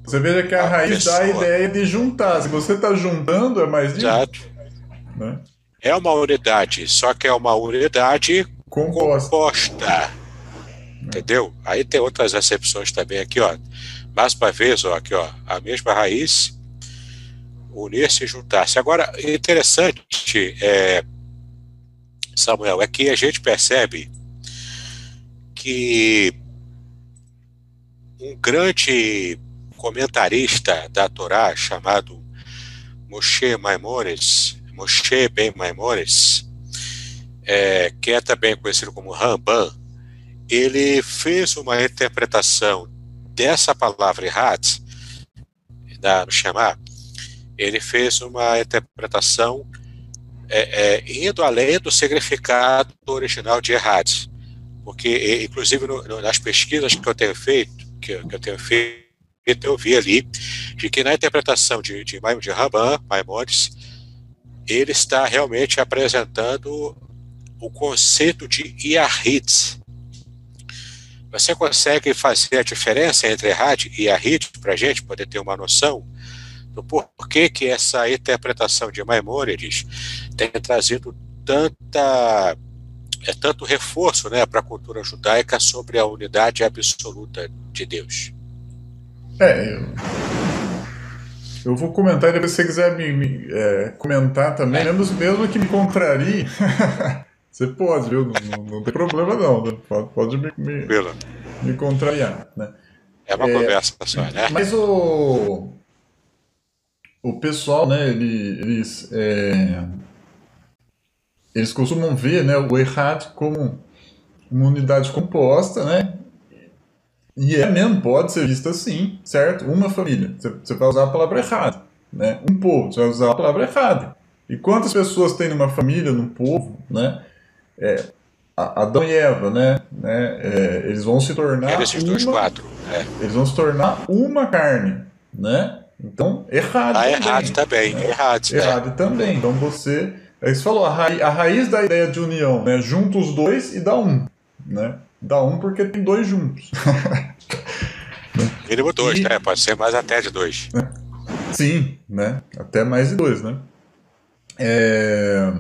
Você veja que a, a raiz pessoa... dá a ideia de juntar. Se você está juntando, é mais de Exato. Né? É uma unidade, só que é uma unidade composta. composta. Entendeu? Aí tem outras acepções também aqui, ó. Mais uma vez, ó, aqui, ó, a mesma raiz, unir-se e juntar-se. Agora, interessante, é, Samuel, é que a gente percebe que um grande comentarista da Torá chamado Moshe Maimonides, Moshe Ben Maimonides, é, que é também conhecido como Ramban, ele fez uma interpretação dessa palavra errat, no chamar, ele fez uma interpretação é, é, indo além do significado original de errat, porque inclusive no, no, nas pesquisas que eu tenho feito, que, que eu tenho feito eu vi ali de que na interpretação de, de, de Ramban, Maimonides, ele está realmente apresentando o conceito de Yahid. Você consegue fazer a diferença entre Yahid e Yahid para a gente poder ter uma noção do porquê que essa interpretação de Maimônides tem trazido tanta é tanto reforço né, para a cultura judaica sobre a unidade absoluta de Deus. É, eu, eu vou comentar e depois se você quiser me, me é, comentar também, é. mesmo, mesmo que me contrarie, você pode, viu? Não, não tem problema não, né? pode, pode me, me, me contrariar, né? É uma é, conversa só, né? Mas o, o pessoal, né, ele, eles, é, eles costumam ver né, o errado como uma unidade composta, né? E é mesmo, pode ser visto assim, certo? Uma família, você vai usar a palavra errada. Né? Um povo, você vai usar a palavra errada. E quantas pessoas tem numa família, num povo, né? É, Adão e Eva, né? né? É, eles vão se tornar. É quatro. É. Eles vão se tornar uma carne, né? Então, errado. Ah, também, errado também. Né? Errado, errado também. Então você. É isso falou, a raiz, a raiz da ideia de união, né? Junta os dois e dá um, né? Dá um porque tem dois juntos. Mínimo dois, e... né? Pode ser mais até de dois. Sim, né? Até mais de dois, né? É...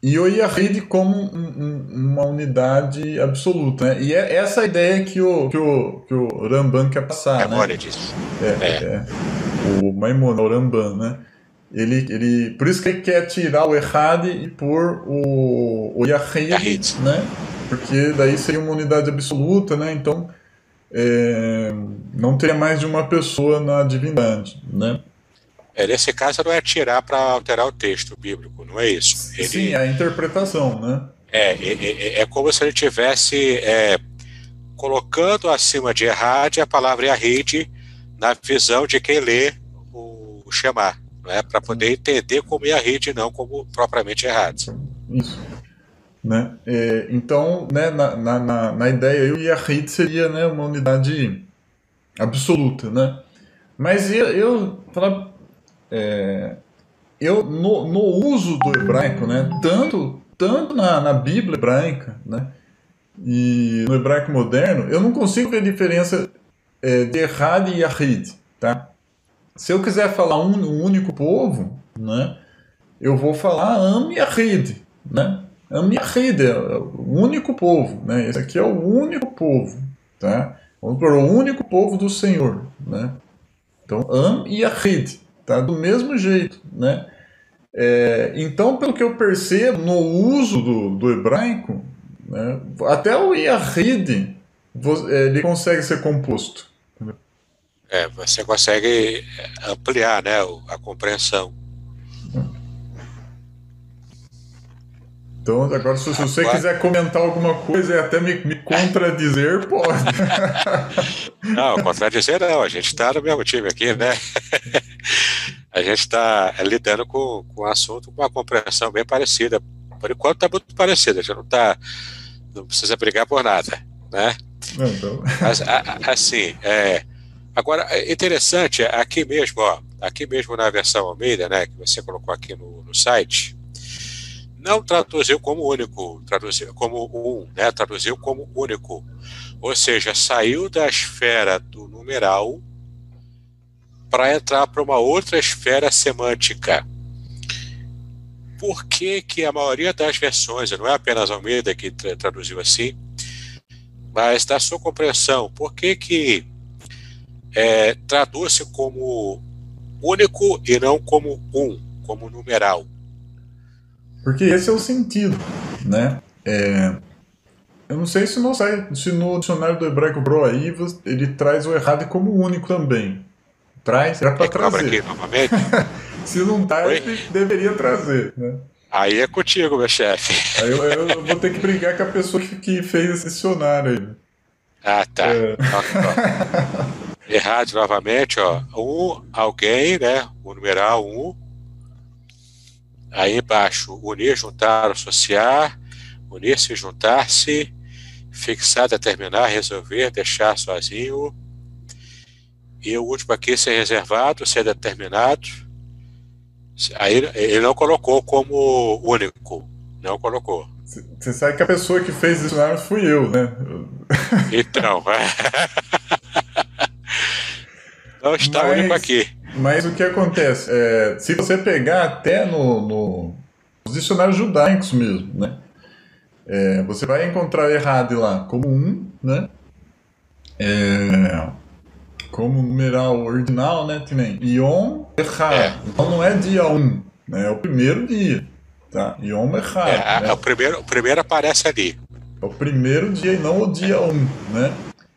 E o Yahid como um, um, uma unidade absoluta, né? E é essa ideia que o, que o, que o Ramban quer passar, é né? disso. É, é. é. O Maimon, o Ramban, né? Ele, ele, por isso que ele quer tirar o Errad e pôr o, o Yahid, né? Porque daí seria uma unidade absoluta, né? Então é, não teria mais de uma pessoa na divindade, né? É, nesse caso não é tirar para alterar o texto bíblico, não é isso? Ele, Sim, a interpretação, né? É, é, é, é como se ele tivesse é, colocando acima de Errad a palavra Yahid na visão de quem lê o, o Shema, é? para poder entender como Yahid, não como propriamente Errad. Isso. Né? É, então, né, na, na, na ideia, o Yahid seria né, uma unidade absoluta. Né? Mas eu, eu, é, eu no, no uso do hebraico, né, tanto, tanto na, na Bíblia hebraica né, e no hebraico moderno, eu não consigo ver diferença é, de Errad e Yahid. Tá? Se eu quiser falar um, um único povo, né, eu vou falar Am Yahid. Né? Am Yahid, é o único povo, né? Esse aqui é o único povo, tá? Vamos para o único povo do Senhor, né? Então, Am Yahid, tá? Do mesmo jeito, né? É, então, pelo que eu percebo, no uso do, do hebraico, né, até o Yahid ele consegue ser composto. É, você consegue ampliar né, a compreensão. Então, agora, se, se você quiser comentar alguma coisa e até me, me contradizer, pode. Não, contradizer não, a gente está no mesmo time aqui, né? A gente está lidando com, com um assunto com uma compreensão bem parecida. Por enquanto está muito parecida, a gente não está. Não precisa brigar por nada, né? Então. Mas, assim, é, agora, é interessante, aqui mesmo, ó, aqui mesmo na versão Almeida, né, que você colocou aqui no, no site, não traduziu como único, traduziu como um, né? Traduziu como único. Ou seja, saiu da esfera do numeral para entrar para uma outra esfera semântica. Por que, que a maioria das versões, não é apenas Almeida que tra traduziu assim, mas da sua compreensão, por que, que é, traduz como único e não como um, como numeral? Porque esse é o sentido, né? É, eu não sei se, no, se no dicionário do hebraico Bro aí ele traz o errado como único também. Traz, era para trazer. Aqui, novamente? se não tá, ele deveria trazer, né? Aí é contigo, meu chefe. Aí eu, eu, vou ter que brigar com a pessoa que, que fez esse dicionário aí. Ah, tá. É. Errado novamente, ó. Um, alguém, né? O numeral um, Aí embaixo, unir, juntar, associar, unir-se, juntar-se, fixar, determinar, resolver, deixar sozinho. E o último aqui, ser reservado, ser determinado. Aí ele não colocou como único, não colocou. Você sabe que a pessoa que fez isso lá fui eu, né? Então, não está Mas... único aqui. Mas o que acontece? É, se você pegar até no, no, nos dicionários judaicos mesmo, né? É, você vai encontrar errado lá como um, né? É, como numeral ordinal, né? Também. Yom errado. É. Então não é dia 1, um, né? É o primeiro dia. Tá? Yom errado. É, né? é o, primeiro, o primeiro aparece ali. É o primeiro dia e não o dia 1, um, né?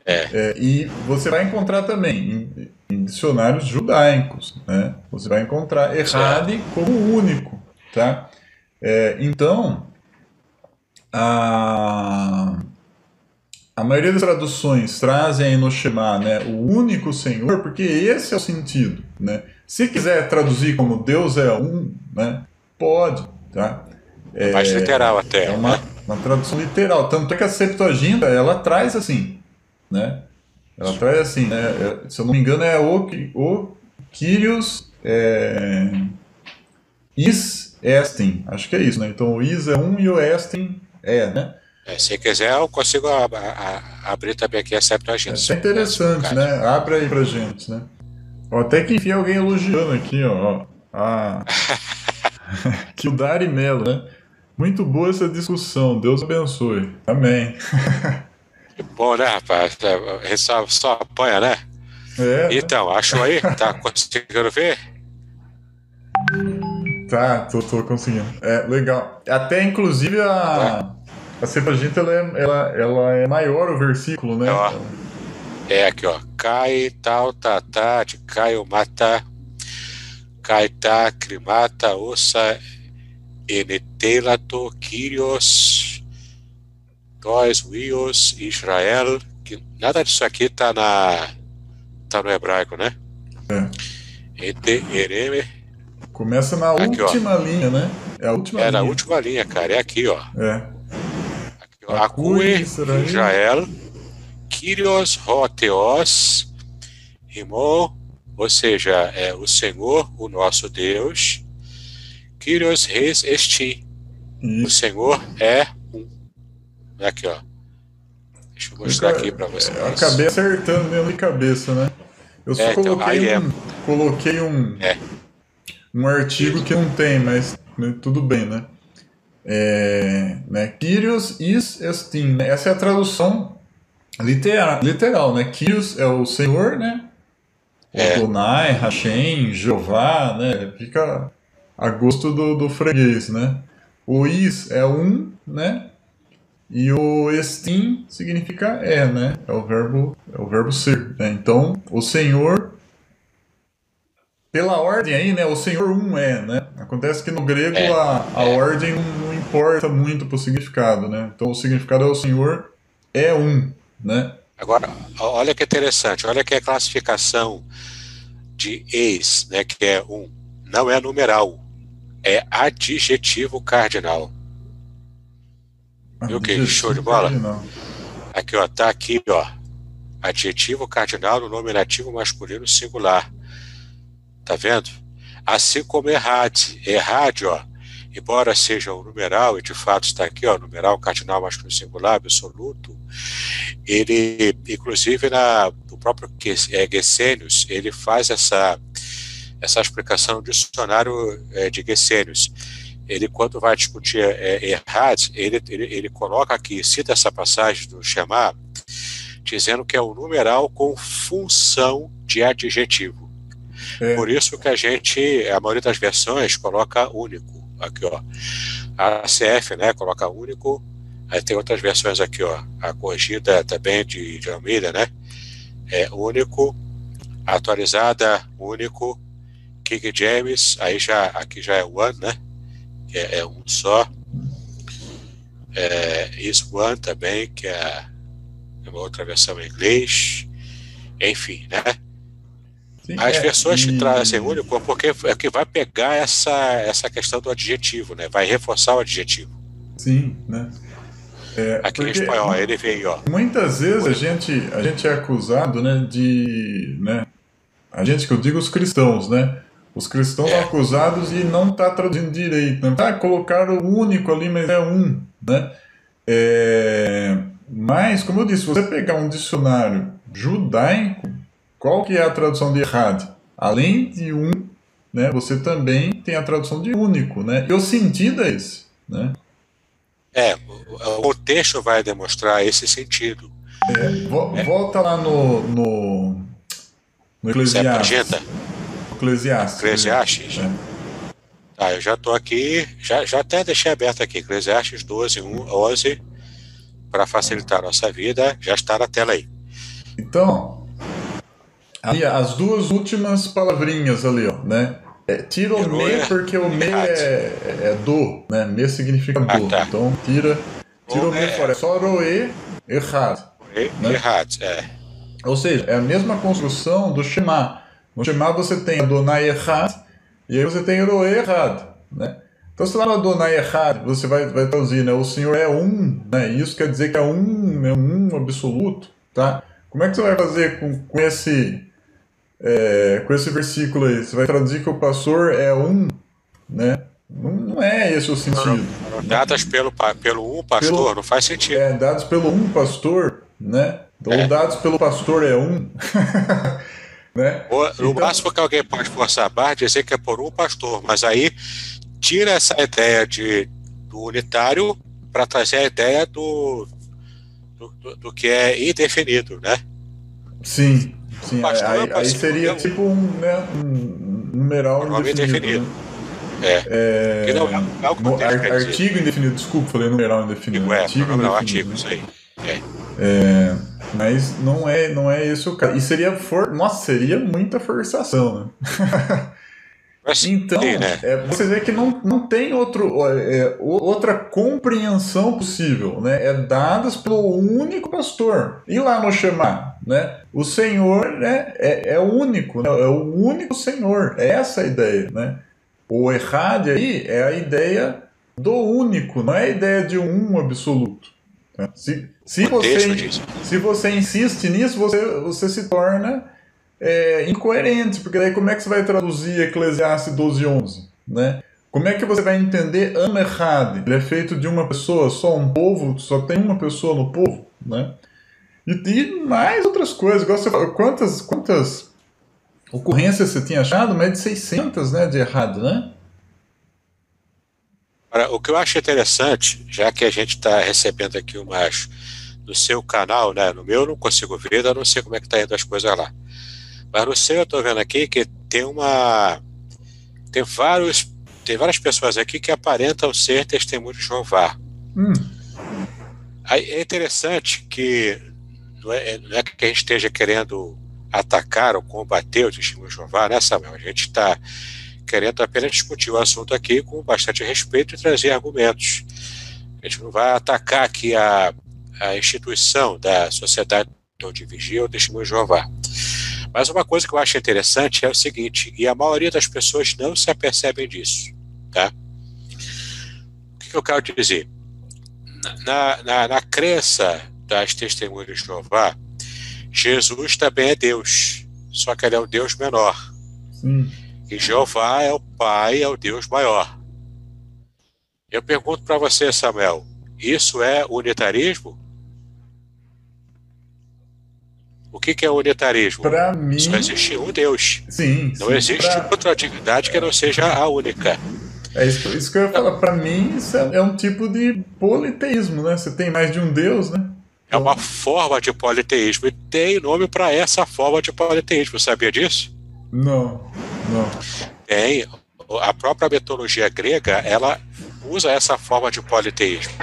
É. é. E você vai encontrar também em, dicionários judaicos, né? Você vai encontrar errado como único, tá? É, então, a, a maioria das traduções trazem no Shema, né, o único Senhor, porque esse é o sentido, né? Se quiser traduzir como Deus é um, né, pode, tá? É, mais literal até. É uma, né? uma tradução literal. Tanto é que a Septuaginta, ela traz assim, né? Ela traz assim, né? É, se eu não me engano, é o, o Kyrios é, Is Estin. Acho que é isso, né? Então o Is é um e o Estin é, né? É, se quiser, eu consigo a, a, a abrir também aqui a Septuaginta. É interessante, né? Abre aí pra gente, né? Ó, até que enfim alguém elogiando aqui, ó. Ah, que o Dari Melo, né? Muito boa essa discussão. Deus abençoe. Amém. Bom, né, rapaz? A gente só, só apanha, né? É, então, né? achou aí? Tá conseguindo ver? Tá, tô, tô conseguindo. É, legal. Até, inclusive, a, tá. a Septuaginta, ela é, ela, ela é maior o versículo, né? Ó, é aqui, ó. Cai, tal, tá, tá, de caio, mata, cai, tá, crimata, ossa, enetelato, kyrios, nós, Wios, Israel, que nada disso aqui está na tá no hebraico, né? É. Ete, ereme. Começa na aqui, última ó. linha, né? É a última é linha. na última linha, cara. É aqui, ó. É. Aqui, ó. Acue, Israel. Israel. Kyrios, Roteos, Rimon, ou seja, é o Senhor, o nosso Deus. Kyrios, Reis, Esti. O Senhor é Aqui, ó. Deixa eu mostrar eu, aqui para vocês. Eu acabei acertando mesmo de cabeça, né? Eu só é, então, coloquei, então, um, é... coloquei um, é. um artigo que não tem, mas né, tudo bem, né? É, né? Kyrios is estin. Né? Essa é a tradução literal, literal né? Kyrios é o Senhor, né? É. Adonai, Hashem, Jeová, né? Fica a gosto do, do freguês, né? O is é um, né? E o estim significa é, né? É o verbo, é o verbo ser. Né? Então, o Senhor, pela ordem aí, né? O Senhor um é, né? Acontece que no grego é, a, a é. ordem não, importa muito para o significado, né? Então o significado é o Senhor é um, né? Agora, olha que interessante, olha que a classificação de ex, né, que é um, não é numeral, é adjetivo cardinal. Viu que show de bola? Cardinal. Aqui, ó, tá aqui, ó. Adjetivo cardinal no nominativo masculino singular. Tá vendo? Assim como errade. Errade, ó, embora seja um numeral, e de fato está aqui, ó, numeral cardinal masculino singular, absoluto, ele, inclusive, na, no próprio é, Gessênios, ele faz essa, essa explicação no dicionário é, de Gessênios. Ele, quando vai discutir é, errad, ele, ele, ele coloca aqui, cita essa passagem do Shema, dizendo que é um numeral com função de adjetivo. É. Por isso que a gente, a maioria das versões, coloca único. Aqui, ó. A CF, né, coloca único. Aí tem outras versões aqui, ó. A corrigida também de, de Almeida, né? É único. Atualizada, único. King James, aí já, aqui já é one, né? É, é um só. É, is one também, que é uma outra versão em inglês. Enfim, né? Sim, As é, versões que trazem único, porque é que vai pegar essa, essa questão do adjetivo, né? Vai reforçar o adjetivo. Sim, né? É, Aqui em espanhol, ele veio, ó. Muitas vezes a gente, a gente é acusado, né, de, né, a gente que eu digo os cristãos, né, os cristãos são acusados e não tá traduzindo direito, né, tá, colocaram o único ali, mas é um, né, é, mas, como eu disse, se você pegar um dicionário judaico, qual que é a tradução de errado? Além de um, né, você também tem a tradução de único, né? E o sentido é esse, né? É, o texto vai demonstrar esse sentido. É, vo é. Volta lá no, no, no Eclesiastes. Eclesiastes. Eclesiastes. É. Tá, eu já estou aqui, já, já até deixei aberto aqui, Eclesiastes 12, 1, 11, para facilitar a nossa vida, já está na tela aí. Então, Ali, as duas últimas palavrinhas ali, ó, né? É, tira o me porque o me é, é, do, né? Me significa do. Ah, tá. Então tira, tira o me é. fora. É só roe errado. Né? Errado, é. Ou seja, é a mesma construção do Shema. No Shema você tem Adonai errado e aí você tem roe errado, né? Então, se lá no Adonai errado, você vai, vai traduzir, né? O Senhor é um, né? Isso quer dizer que é um, é um absoluto, tá? Como é que você vai fazer com, com esse é, com esse versículo aí, você vai traduzir que o pastor é um, né? Não, não é esse o sentido. Dadas pelo, pelo um pastor, pelo, não faz sentido. É, dados pelo um pastor, né? Ou é. dados pelo pastor é um. né? O, então, máximo que alguém pode forçar a barra dizer que é por um pastor, mas aí tira essa ideia de, do unitário para trazer a ideia do, do, do, que é indefinido, né? Sim, Sim, aí, aí seria tipo um, né, um numeral indefinido. indefinido. Né? É. é não, é, é o no, artigo indefinido, desculpa, falei numeral indefinido. É, artigo, indefinido, artigo, isso aí. É. é. Mas não é, não é esse o caso. E seria for... Nossa, seria muita forçação, né? então, né? é, você vê que não, não tem outro, é, outra compreensão possível, né? É dadas pelo único pastor. E lá no Shema, né? O Senhor né, é, é único, né? é o único Senhor. É essa a ideia, né? O errado aí é a ideia do único, não é a ideia de um absoluto. Né? Se, se, você, se você insiste nisso, você, você se torna é, incoerente, porque daí como é que você vai traduzir Eclesiastes 12, 11? Né? Como é que você vai entender Amerhad? Ele é feito de uma pessoa, só um povo, só tem uma pessoa no povo, né? E, e mais outras coisas. Quantas, quantas ocorrências você tinha achado? Mais de 600 né, de errado, né? o que eu acho interessante, já que a gente está recebendo aqui umas no seu canal, né? No meu eu não consigo ver, eu não sei como é que está indo as coisas lá. Mas no seu eu estou vendo aqui que tem uma. Tem vários. Tem várias pessoas aqui que aparentam ser testemunhos de Jeová. Hum. Aí é interessante que não é, não é que a gente esteja querendo atacar ou combater o testemunho de Jeová, né, Samuel? A gente está querendo apenas discutir o assunto aqui com bastante respeito e trazer argumentos. A gente não vai atacar aqui a, a instituição da Sociedade de Vigia ou Testemunho de Jeová. Mas uma coisa que eu acho interessante é o seguinte, e a maioria das pessoas não se apercebem disso, tá? O que, que eu quero dizer? Na, na, na crença das testemunhas de Jeová, Jesus também é Deus, só que ele é o Deus menor. Sim. E Jeová é o Pai, é o Deus maior. Eu pergunto para você, Samuel, isso é unitarismo? O que, que é unitarismo? Para mim. Só existe um Deus. Sim. Não sim, existe pra... outra atividade que não seja a única. É isso, isso que eu ia falar. Para mim, isso é, é um tipo de politeísmo, né? Você tem mais de um Deus, né? É uma forma de politeísmo. E tem nome para essa forma de politeísmo. Sabia disso? Não, não. Tem. A própria mitologia grega, ela usa essa forma de politeísmo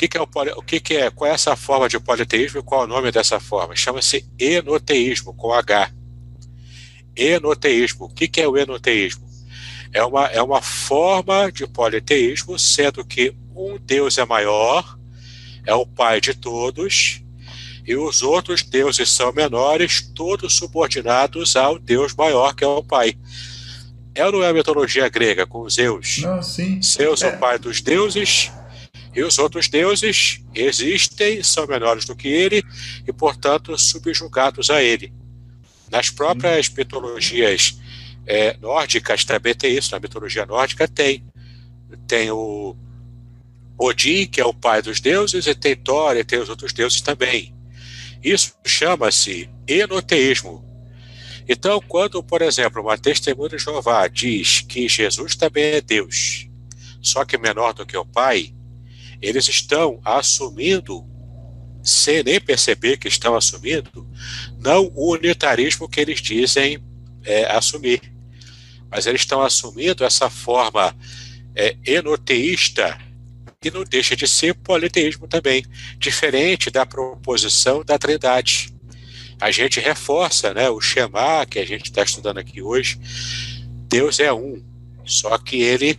que, que é o, o que, que é, qual é essa forma de politeísmo e qual é o nome dessa forma? Chama-se enoteísmo, com H. Enoteísmo. O que, que é o enoteísmo? É uma, é uma forma de politeísmo, sendo que um Deus é maior, é o Pai de todos, e os outros deuses são menores, todos subordinados ao Deus maior, que é o Pai. É ou não é a mitologia grega com Zeus? Não, sim. Zeus é, é o pai dos deuses, e os outros deuses existem, são menores do que ele e, portanto, subjugados a ele. Nas próprias mitologias é, nórdicas também tem isso. Na mitologia nórdica tem. Tem o Odin, que é o pai dos deuses, e tem Thor, e tem os outros deuses também. Isso chama-se enoteísmo. Então, quando, por exemplo, uma testemunha de Jeová diz que Jesus também é Deus, só que menor do que o Pai, eles estão assumindo, sem nem perceber que estão assumindo, não o unitarismo que eles dizem é, assumir, mas eles estão assumindo essa forma é, enoteísta que não deixa de ser politeísmo também, diferente da proposição da trindade. A gente reforça né, o Shema que a gente está estudando aqui hoje. Deus é um, só que ele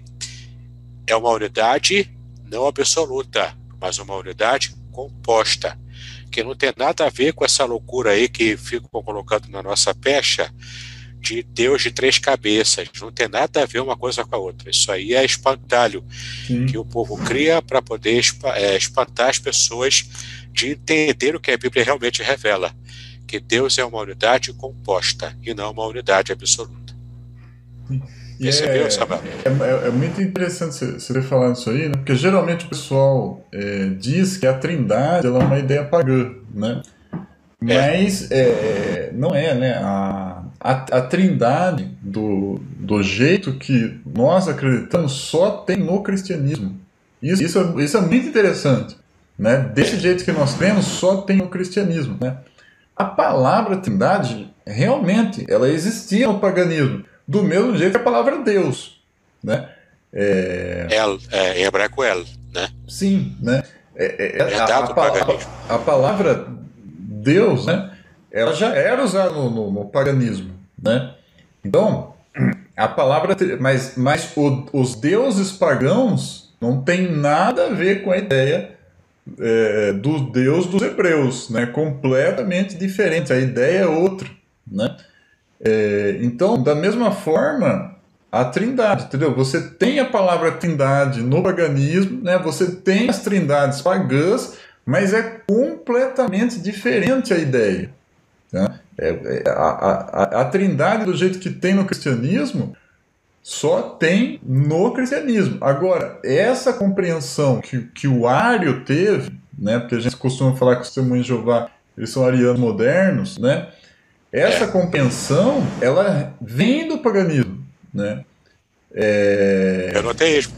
é uma unidade não absoluta, mas uma unidade composta, que não tem nada a ver com essa loucura aí que ficam colocando na nossa pecha de Deus de três cabeças. Não tem nada a ver uma coisa com a outra. Isso aí é espantalho Sim. que o povo cria para poder é, espantar as pessoas de entender o que a Bíblia realmente revela. Que Deus é uma unidade composta e não uma unidade absoluta. Sim. Percebeu, é, é, é, é, muito interessante você ter falado isso aí, né? porque geralmente o pessoal é, diz que a trindade ela é uma ideia pagã, né? Mas é, não é, né? A, a, a, trindade, do, do jeito que nós acreditamos, só tem no cristianismo. Isso, isso, é, isso é muito interessante. Né? Desse jeito que nós temos, só tem no cristianismo. Né? A palavra trindade, realmente, ela existia no paganismo do mesmo jeito que a palavra Deus, né? É... El, é, em hebraico El, né? Sim, né? É, é, a, a, a, a, palavra Deus, né? Ela já era usada no, no, no paganismo, né? Então, a palavra, mas, mas o, os deuses pagãos não tem nada a ver com a ideia é, do Deus dos hebreus, né? Completamente diferente. A ideia é outra, né? É, então, da mesma forma, a trindade, entendeu? Você tem a palavra trindade no paganismo, né? Você tem as trindades pagãs, mas é completamente diferente a ideia. Tá? É, é, a, a, a, trindade do jeito que tem no cristianismo só tem no cristianismo. Agora, essa compreensão que, que o Ário teve, né? Porque a gente costuma falar que os testemunhos de Jeová eles são arianos modernos, né? Essa é. compreensão, ela vem do paganismo, né? É... Eu notei isso.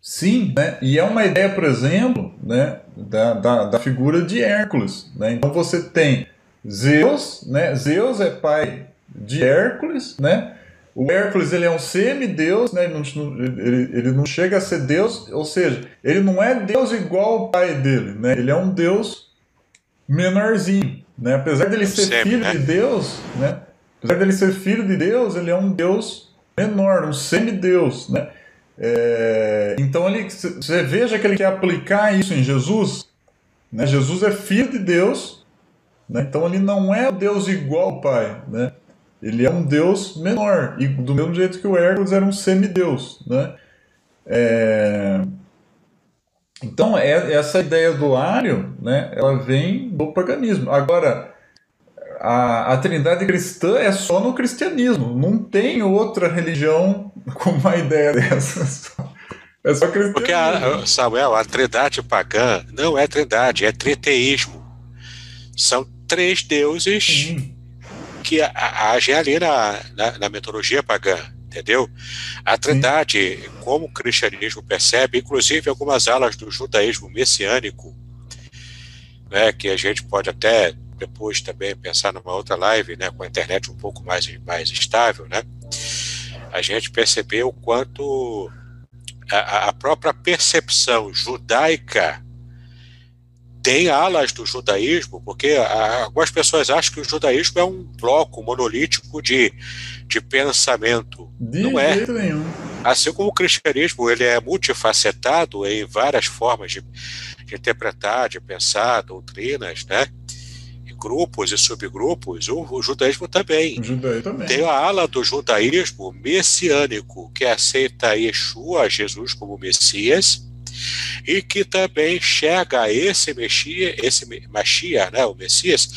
Sim, né? E é uma ideia, por exemplo, né, da, da, da figura de Hércules. Né? Então você tem Zeus, né? Zeus é pai de Hércules, né? O Hércules ele é um semideus, né? Ele não, ele, ele não chega a ser Deus, ou seja, ele não é Deus igual ao pai dele, né? Ele é um Deus menorzinho, né? Apesar dele ser Sempre, filho né? de Deus, né? apesar dele ser filho de Deus, ele é um Deus menor, um semideus, né? É, então ele, você veja que ele quer aplicar isso em Jesus. Né? Jesus é filho de Deus, né? então ele não é Deus igual ao Pai. Né? Ele é um Deus menor, e do mesmo jeito que o Hércules era um semideus. Né? É... Então, é, essa ideia do ário, né, ela vem do paganismo. Agora, a, a trindade cristã é só no cristianismo. Não tem outra religião com uma ideia dessas. É só cristianismo. Porque, a, Samuel, a trindade pagã não é trindade, é triteísmo. São três deuses Sim. que agem ali na, na, na mitologia pagã entendeu? A trindade, Sim. como o cristianismo percebe, inclusive algumas alas do judaísmo messiânico, né, que a gente pode até depois também pensar numa outra live, né, com a internet um pouco mais, mais estável, né, a gente percebeu o quanto a, a própria percepção judaica tem alas do judaísmo, porque algumas pessoas acham que o judaísmo é um bloco monolítico de, de pensamento. De Não é. Nenhum. Assim como o cristianismo ele é multifacetado em várias formas de, de interpretar, de pensar, doutrinas, né? grupos e subgrupos, o, o judaísmo também. O judaísmo também. Tem a ala do judaísmo messiânico, que aceita Yeshua, Jesus, como Messias, e que também enxerga esse Messias, esse Machia, né, o Messias,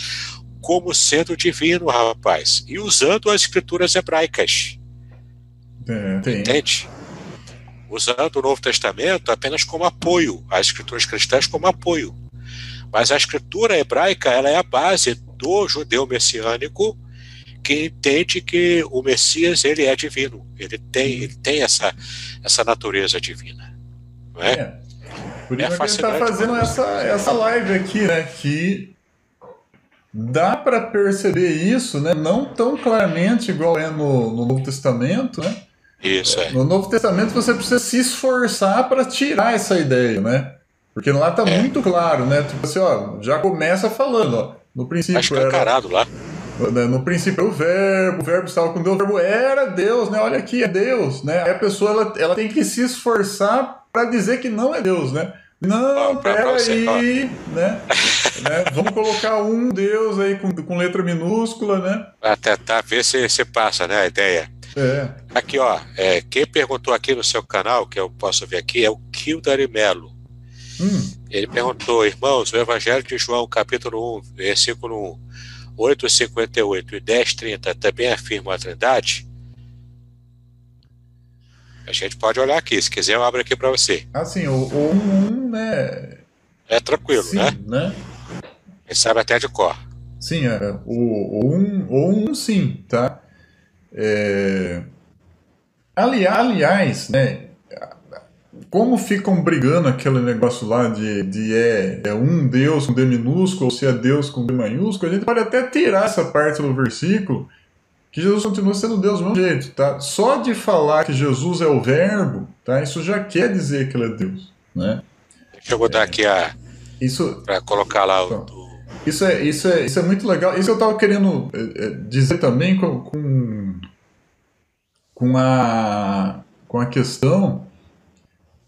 como sendo divino, rapaz, e usando as escrituras hebraicas. É, Entende? Usando o Novo Testamento apenas como apoio, as escrituras cristãs como apoio. Mas a escritura hebraica ela é a base do judeu messiânico que entende que o Messias ele é divino, ele tem, ele tem essa, essa natureza divina. Não é? Por isso é que a gente está fazendo essa, essa live aqui, né? Que dá para perceber isso, né? Não tão claramente igual é no, no Novo Testamento, né? Isso é. No Novo Testamento você precisa se esforçar para tirar essa ideia, né? Porque lá tá é. muito claro, né? Tipo assim, ó, já começa falando, ó. No princípio tá era. lá. Né, no princípio o verbo, o verbo estava com Deus, o verbo era Deus, né? Olha aqui, é Deus, né? Aí a pessoa ela, ela tem que se esforçar para dizer que não é Deus, né? Não, peraí, né? né? Vamos colocar um Deus aí com, com letra minúscula, né? Pra tentar ver se, se passa, né? A ideia. É. Aqui, ó, é, quem perguntou aqui no seu canal, que eu posso ver aqui, é o Kildare Melo. Hum. Ele perguntou, irmãos, o Evangelho de João, capítulo 1, versículo 1, 8,58 e 10,30 também afirma a Trindade? A gente pode olhar aqui, se quiser eu abro aqui para você. Assim, o, o 1, né? É tranquilo, sim, né? né? Ele sabe até de cor. Sim, é, o, o 1, o 1 sim, tá? É... Aliás, né? Como ficam brigando aquele negócio lá de, de é, é um Deus com D minúsculo ou se é Deus com D maiúsculo, a gente pode até tirar essa parte do versículo, que Jesus continua sendo Deus do mesmo jeito, tá? Só de falar que Jesus é o verbo, tá? Isso já quer dizer que ele é Deus, né? Deixa eu botar é, aqui a... Isso... Para colocar lá o... Então, isso é, isso, é, isso é muito legal. Isso eu estava querendo é, é, dizer também com, com, com, a, com a questão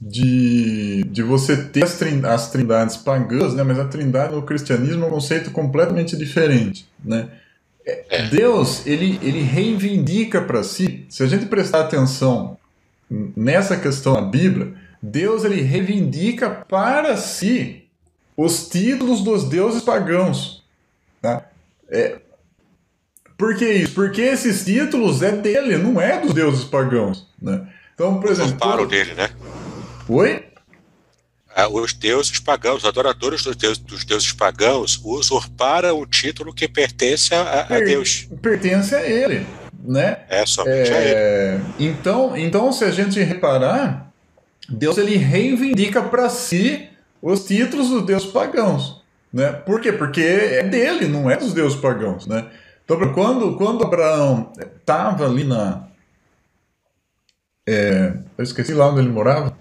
de, de você ter as, as trindades pagãs, né? mas a trindade no cristianismo é um conceito completamente diferente. Né? É. Deus, ele, ele reivindica para si, se a gente prestar atenção nessa questão da Bíblia, Deus ele reivindica para si os títulos dos deuses pagãos. Tá? É, por que isso? Porque esses títulos é dele, não é dos deuses pagãos. Né? Então, por exemplo. Usurparam dele, né? Oi? Ah, os deuses pagãos, os adoradores dos deuses, dos deuses pagãos usurparam o título que pertence a, a Deus. Pertence a ele, né? É, somente é, a ele. Então, então, se a gente reparar, Deus ele reivindica para si os títulos dos deuses pagãos. Né? Por quê? Porque é dele, não é dos deuses pagãos. Né? Então, quando, quando Abraão estava ali na. É, eu esqueci lá onde ele morava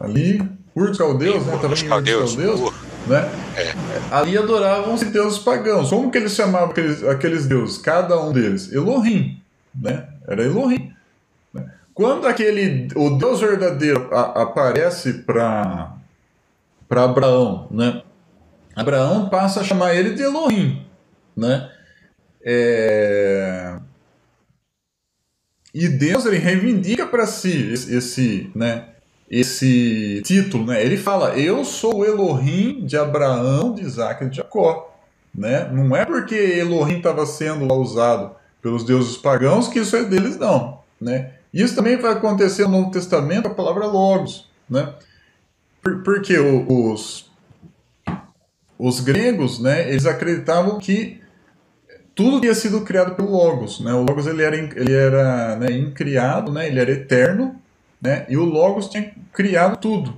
ali, Ur dos Caldeus, né? Também Caldeus, Caldeus, né? É. Ali adoravam-se deuses pagãos. Como que eles chamavam aqueles, aqueles deuses? Cada um deles? Elohim, né? Era Elohim. Né? Quando aquele, o Deus verdadeiro a, aparece para para Abraão, né? Abraão passa a chamar ele de Elohim, né? É... E Deus ele reivindica para si esse, esse, né, esse título, né? Ele fala: "Eu sou o Elohim de Abraão, de Isaac e de Jacó", né? Não é porque Elohim estava sendo usado pelos deuses pagãos que isso é deles não, né? Isso também vai acontecer no Novo Testamento, a palavra logos, né? Porque os os gregos, né, eles acreditavam que tudo tinha sido criado pelo Logos, né? O Logos ele era ele era né, incriado, né? Ele era eterno né? E o Logos tinha criado tudo,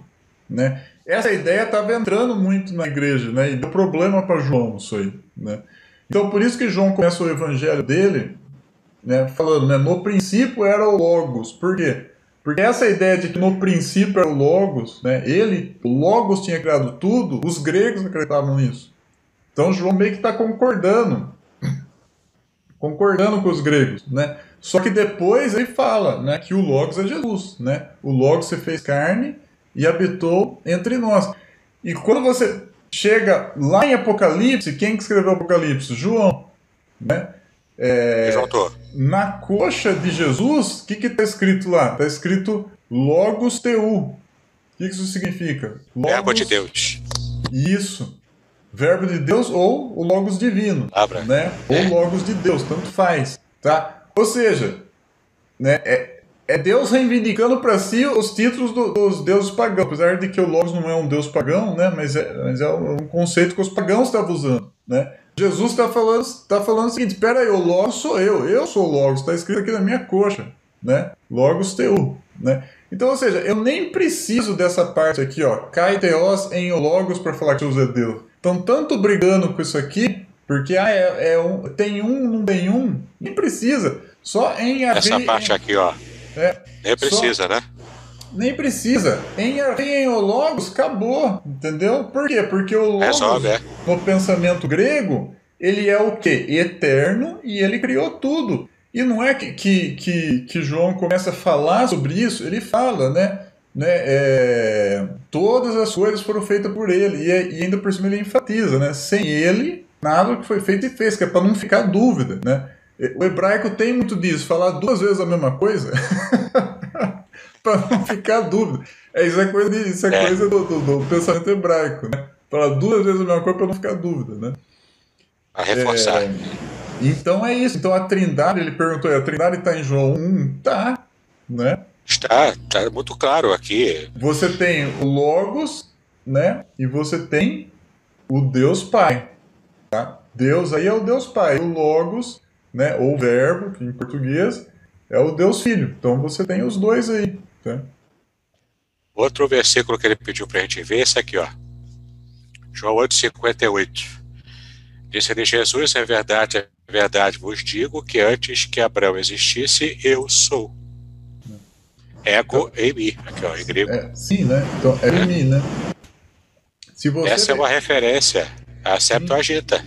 né? Essa ideia estava entrando muito na igreja, né? E deu problema para João isso aí, né? Então por isso que João começa o evangelho dele, né? Falando, né? No princípio era o Logos. Por quê? Porque essa ideia de que no princípio era o Logos, né? Ele, o Logos tinha criado tudo, os gregos acreditavam nisso. Então João meio que está concordando, concordando com os gregos, né? Só que depois ele fala né, que o Logos é Jesus. Né? O Logos se fez carne e habitou entre nós. E quando você chega lá em Apocalipse, quem que escreveu Apocalipse? João. Né? É, na coxa de Jesus, o que está escrito lá? Está escrito Logos Teu. O que, que isso significa? Logos, Verbo de Deus. Isso. Verbo de Deus ou o Logos divino. Abra. Né? Ou é. Logos de Deus, tanto faz. Tá? Ou seja, né, é, é Deus reivindicando para si os títulos do, dos deuses pagãos, apesar de que o Logos não é um deus pagão, né, mas, é, mas é um conceito que os pagãos estavam usando. Né? Jesus está falando, tá falando o seguinte: espera aí, o Logos sou eu, eu sou o Logos, está escrito aqui na minha coxa. Né? Logos teu. Né? Então, ou seja, eu nem preciso dessa parte aqui, ó, teos em logos para falar que Jesus é Deus. Então, tanto brigando com isso aqui, porque ah, é, é um, tem um, não tem um. Nem precisa. Só em Essa parte em, aqui, ó. É, nem precisa, só, né? Nem precisa. Em em Logos, acabou. Entendeu? Por quê? Porque o Logos, Resolve, é. no pensamento grego, ele é o quê? Eterno e ele criou tudo. E não é que, que, que, que João começa a falar sobre isso, ele fala, né? né é, todas as coisas foram feitas por ele. E, e ainda por cima ele enfatiza, né? Sem ele, nada que foi feito e fez, que é para não ficar dúvida, né? O hebraico tem muito disso, falar duas vezes a mesma coisa, para não ficar dúvida. É, isso é coisa, de, isso é, é. coisa do, do, do, pensamento hebraico, né? Falar duas vezes a mesma coisa para não ficar dúvida, né? A reforçar. É, então é isso. Então a Trindade, ele perguntou, a Trindade está em João 1? Tá, né? Está, está muito claro aqui. Você tem o Logos, né? E você tem o Deus Pai. Tá? Deus aí é o Deus Pai. O Logos, né? Ou Verbo, que em português é o Deus Filho. Então você tem os dois aí. Tá? Outro versículo que ele pediu para a gente ver é esse aqui, ó. João 8,58. Disse-lhe Jesus: É verdade, é verdade vos digo que antes que Abraão existisse, eu sou. Ego então, e mi, aqui ó, em grego. É, sim, né? Então, é, é. mi, né? Essa é uma referência a Septuaginta.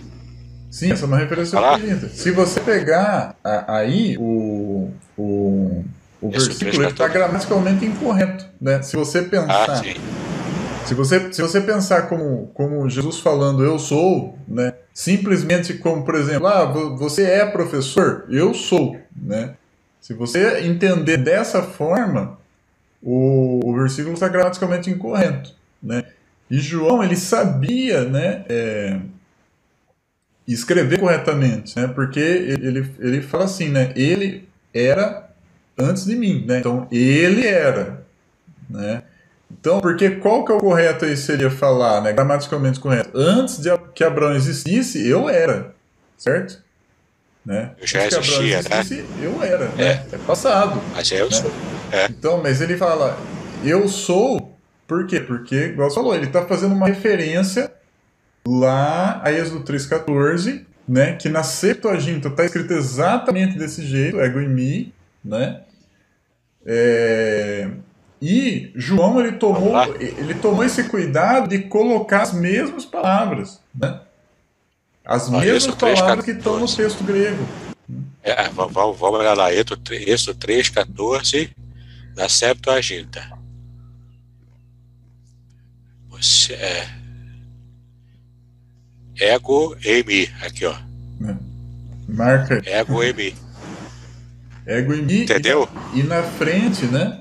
Sim, essa é uma referência à Septuaginta. Se você pegar a, aí o, o, o versículo, ele está gramaticalmente incorreto. Né? Se você pensar. Ah, se você, se você pensar como, como Jesus falando eu sou, né? simplesmente como, por exemplo, ah, você é professor, eu sou. Né? Se você entender dessa forma, o, o versículo está gramaticalmente incorreto. Né? E João, ele sabia né, é, escrever corretamente, né, porque ele, ele fala assim, né, ele era antes de mim, né, então ele era, né, então, porque qual que é o correto aí seria falar, né, gramaticalmente correto? Antes de que Abraão existisse, eu era, certo? Né? Eu já existia, né? existisse, né? Eu era, é. né? É passado. Mas eu né? sou. É. Então, mas ele fala, eu sou por quê? Porque, igual você falou, ele está fazendo uma referência lá a Êxodo 3,14, né? Que na Septuaginta está escrito exatamente desse jeito, ego em mi, né? É... E João ele tomou, ele tomou esse cuidado de colocar as mesmas palavras, né? As ah, mesmas palavras 3, que estão no texto grego. É, vamos, vamos olhar lá, Êxodo 3,14 na Septuaginta. Você é. Ego Emi, aqui ó. É. Marca. Ego Emi. Ego Emi. Entendeu? E, e na frente, né?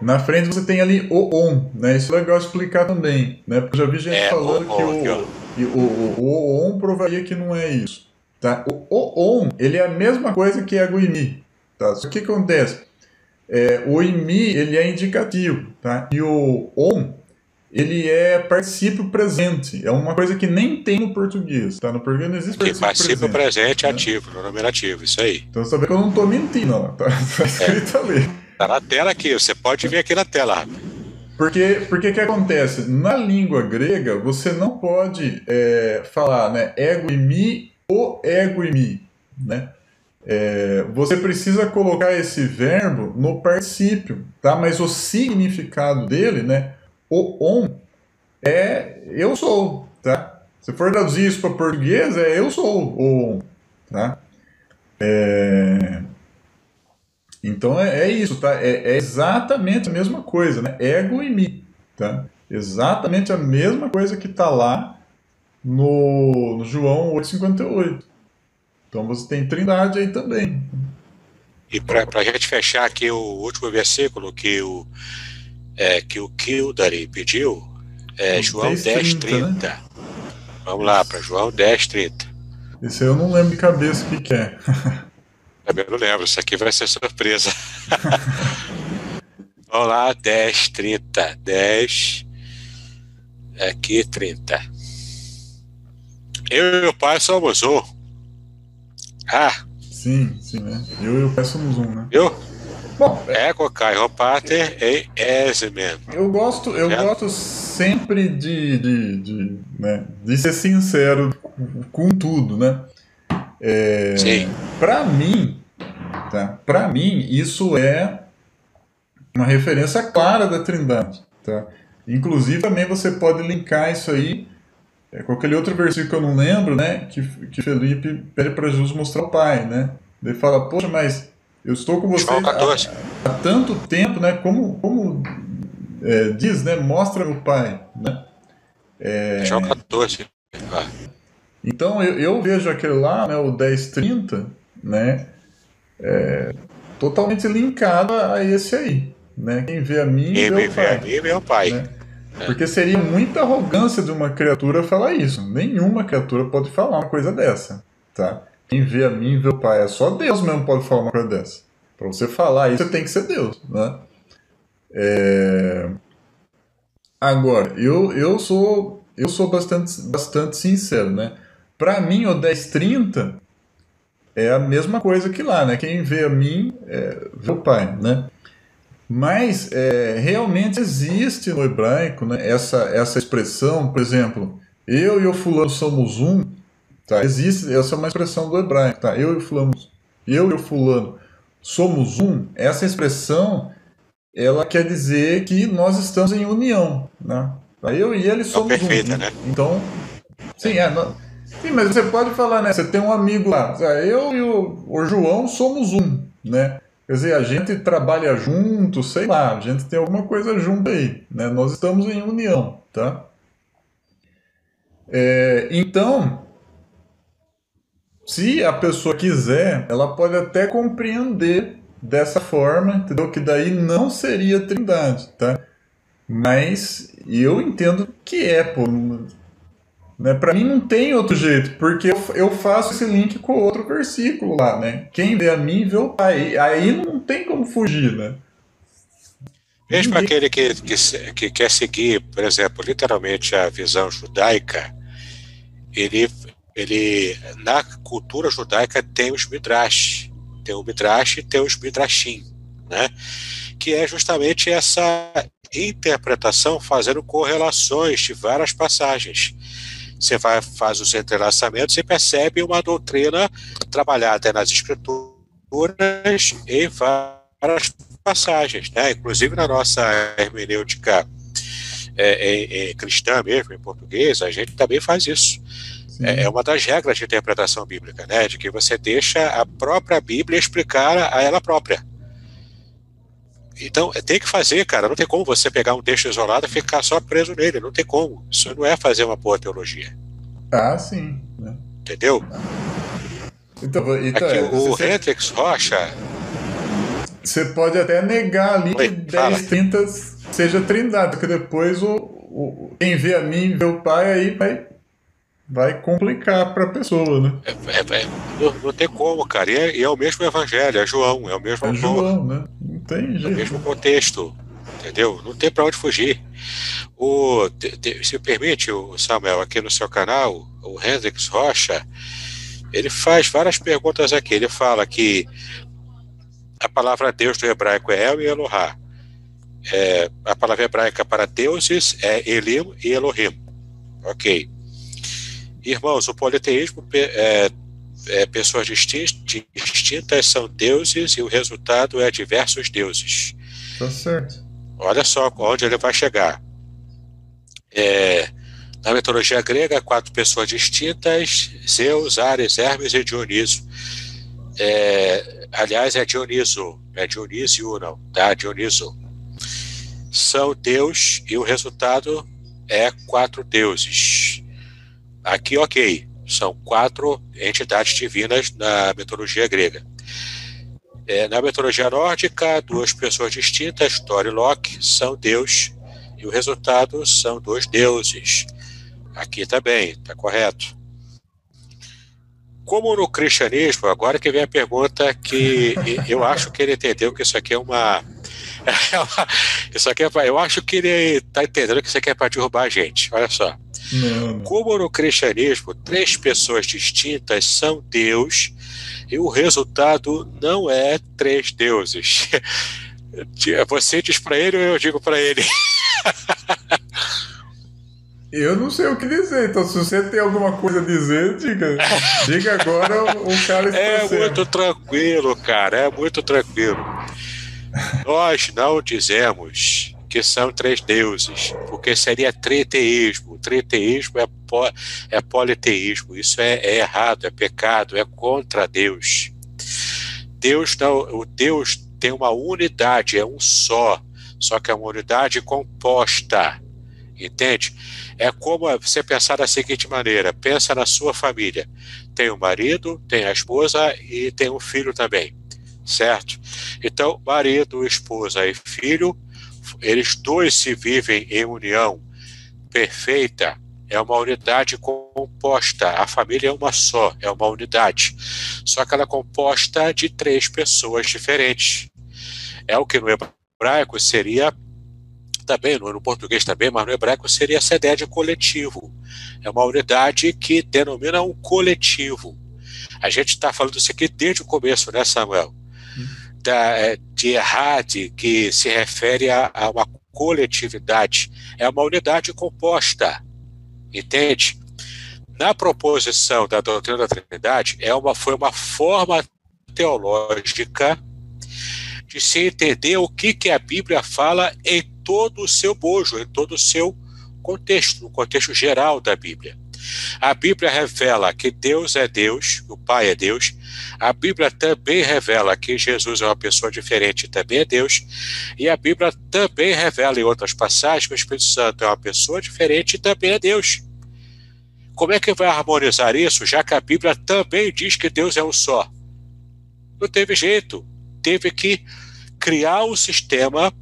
Na frente você tem ali o on, né? Isso é legal explicar também, né? Porque eu já vi gente é, falando o, que o, que o, o, o, on provaria que não é isso. Tá? O, o on, ele é a mesma coisa que ego imi. Tá? Só que o que acontece? É, o imi, ele é indicativo, tá? E o on, ele é particípio presente. É uma coisa que nem tem no português, tá? No português não existe particípio, particípio presente. presente né? ativo, no nominativo, isso aí. Então você vê que eu não estou mentindo, ó. Tá, tá escrito é. ali. Tá na tela aqui, você pode ver aqui na tela. Porque porque que acontece? Na língua grega, você não pode é, falar, né, ego e mi, o ego e mi, né? É, você precisa colocar esse verbo no particípio, tá? Mas o significado dele, né? O on é eu sou, tá? Se for traduzir isso para português, é eu sou o on, tá? É... Então é, é isso, tá? É, é, exatamente a mesma coisa, né? Ego e mi, tá? Exatamente a mesma coisa que está lá no, no João 8,58. Então você tem trindade aí também. E para a gente fechar aqui o último versículo que o é, que o Kildare pediu é João 10, 30. Né? Vamos lá, para João 10, 30. Esse aí eu não lembro de cabeça o que, que é. Também não lembro, isso aqui vai ser surpresa. Vamos lá, 10, 30. 10, aqui 30. Eu e o pai somos um. Ah. Sim, sim, né? Eu e o pai somos um, né? Eu? Bom, é Caio Pater e Ezeman. Eu gosto, eu gosto sempre de, de, de, né, de ser sincero com tudo, né? É, Sim. Para mim, tá? Para mim isso é uma referência clara da Trindade, tá? Inclusive também você pode linkar isso aí é, com aquele outro versículo que eu não lembro, né? Que, que Felipe pede para Jesus mostrar o Pai, né? Ele fala, poxa, mas eu estou com você há, há, tanto tempo, né? Como, como é, diz, né? Mostra meu pai, né? É, João 14. Ah. Então eu, eu, vejo aquele lá, né? O 1030, né? É, totalmente linkado a esse aí, né? Quem vê a mim Quem vê, o pai. a mim o pai. Né? É. Porque seria muita arrogância de uma criatura falar isso. Nenhuma criatura pode falar uma coisa dessa, tá? Quem vê a mim vê o Pai. É só Deus mesmo pode falar uma coisa dessa. Para você falar isso, você tem que ser Deus, né? É... Agora, eu, eu sou eu sou bastante, bastante sincero, né? Para mim, o 1030 é a mesma coisa que lá, né? Quem vê a mim é, vê o Pai, né? Mas é, realmente existe no hebraico né, essa, essa expressão, por exemplo, eu e o fulano somos um, Tá? Existe, essa é uma expressão do hebraico, tá? Eu e o fulano, eu e o fulano somos um. Essa expressão, ela quer dizer que nós estamos em união, né? Tá? Eu e ele somos perfeita, um. Né? Então, sim, é, não, sim, mas você pode falar, né? Você tem um amigo lá, eu e o, o João somos um, né? Quer dizer, a gente trabalha junto, sei lá, a gente tem alguma coisa junto aí, né? Nós estamos em união, tá? É, então, se a pessoa quiser, ela pode até compreender dessa forma, entendeu? Que daí não seria trindade, tá? Mas eu entendo que é, pô. Né? Para mim não tem outro jeito, porque eu, faço esse link com outro versículo lá, né? Quem vê a mim vê o Pai. Aí não tem como fugir, né? Mesmo aquele que, que, que, quer seguir, por exemplo, literalmente a visão judaica, ele, ele na cultura judaica tem os midrash, tem o midrash e tem os midrashim, né? Que é justamente essa interpretação fazendo correlações de várias passagens. Você vai faz os entrelaçamentos e percebe uma doutrina trabalhada nas escrituras em várias passagens, né? Inclusive na nossa hermenêutica é, é, é, cristã mesmo, em português, a gente também faz isso. É, é, uma das regras de interpretação bíblica, né? De que você deixa a própria Bíblia explicar a ela própria. Então, tem que fazer, cara. Não tem como você pegar um texto isolado e ficar só preso nele. Não tem como. Isso não é fazer uma boa teologia. Ah, sim. Né? Entendeu? Então, então Aqui, é, o você... Hendrix Rocha. Você pode até negar ali Oi, que 10, 30 seja trindade, porque depois o, o, quem vê a mim vê o pai aí vai vai complicar para a pessoa, né? É, é, é, não, não, tem como, cara. E é, e é, o mesmo evangelho, é João, é o mesmo é João, né? Não tem jeito. É o mesmo contexto, entendeu? Não tem para onde fugir. O, te, te, se permite, o Samuel, aqui no seu canal, o Hendrix Rocha, ele faz várias perguntas aqui. Ele fala que a palavra Deus do hebraico é El e Elohá. É, a palavra hebraica para deuses é Elim e Elohim. Ok. Irmãos, o politeísmo é, é, pessoas distintas são deuses e o resultado é diversos deuses. Tá certo. Olha só onde ele vai chegar. É, na mitologia grega, quatro pessoas distintas: Zeus, Ares, Hermes e Dioniso. É, aliás, é Dioniso, é Dionísio, não, tá? Dioniso. São Deus e o resultado é quatro deuses. Aqui, ok, são quatro entidades divinas na mitologia grega. É, na mitologia nórdica, duas pessoas distintas, Thor e Loki, são Deus e o resultado são dois deuses. Aqui também, está correto. Como no cristianismo, agora que vem a pergunta que eu acho que ele entendeu que isso aqui é uma. isso aqui é eu acho que ele está entendendo que isso aqui é para derrubar a gente. Olha só. Não. Como no cristianismo, três pessoas distintas são Deus e o resultado não é três deuses. Você diz para ele ou eu digo para ele? Eu não sei o que dizer, então se você tem alguma coisa a dizer, diga. Diga agora o cara está É muito tranquilo, cara, é muito tranquilo. Nós não dizemos que são três deuses, porque seria triteísmo. Triteísmo é, po, é politeísmo, isso é, é errado, é pecado, é contra Deus. Deus não, o Deus tem uma unidade, é um só, só que é uma unidade composta, entende? É como você pensar da seguinte maneira: pensa na sua família. Tem o marido, tem a esposa e tem o filho também, certo? Então, marido, esposa e filho, eles dois se vivem em união perfeita, é uma unidade composta. A família é uma só, é uma unidade. Só que ela é composta de três pessoas diferentes. É o que no hebraico seria também, no português também, mas no hebraico seria de coletivo. É uma unidade que denomina um coletivo. A gente está falando isso aqui desde o começo, né, Samuel? Da, é, de errade, que se refere a, a uma coletividade. É uma unidade composta. Entende? Na proposição da doutrina da Trindade, é uma, foi uma forma teológica de se entender o que, que a Bíblia fala em todo o seu bojo, em todo o seu contexto, no contexto geral da Bíblia. A Bíblia revela que Deus é Deus, o Pai é Deus. A Bíblia também revela que Jesus é uma pessoa diferente, também é Deus. E a Bíblia também revela em outras passagens que o Espírito Santo é uma pessoa diferente e também é Deus. Como é que vai harmonizar isso, já que a Bíblia também diz que Deus é um só? Não teve jeito. Teve que criar um sistema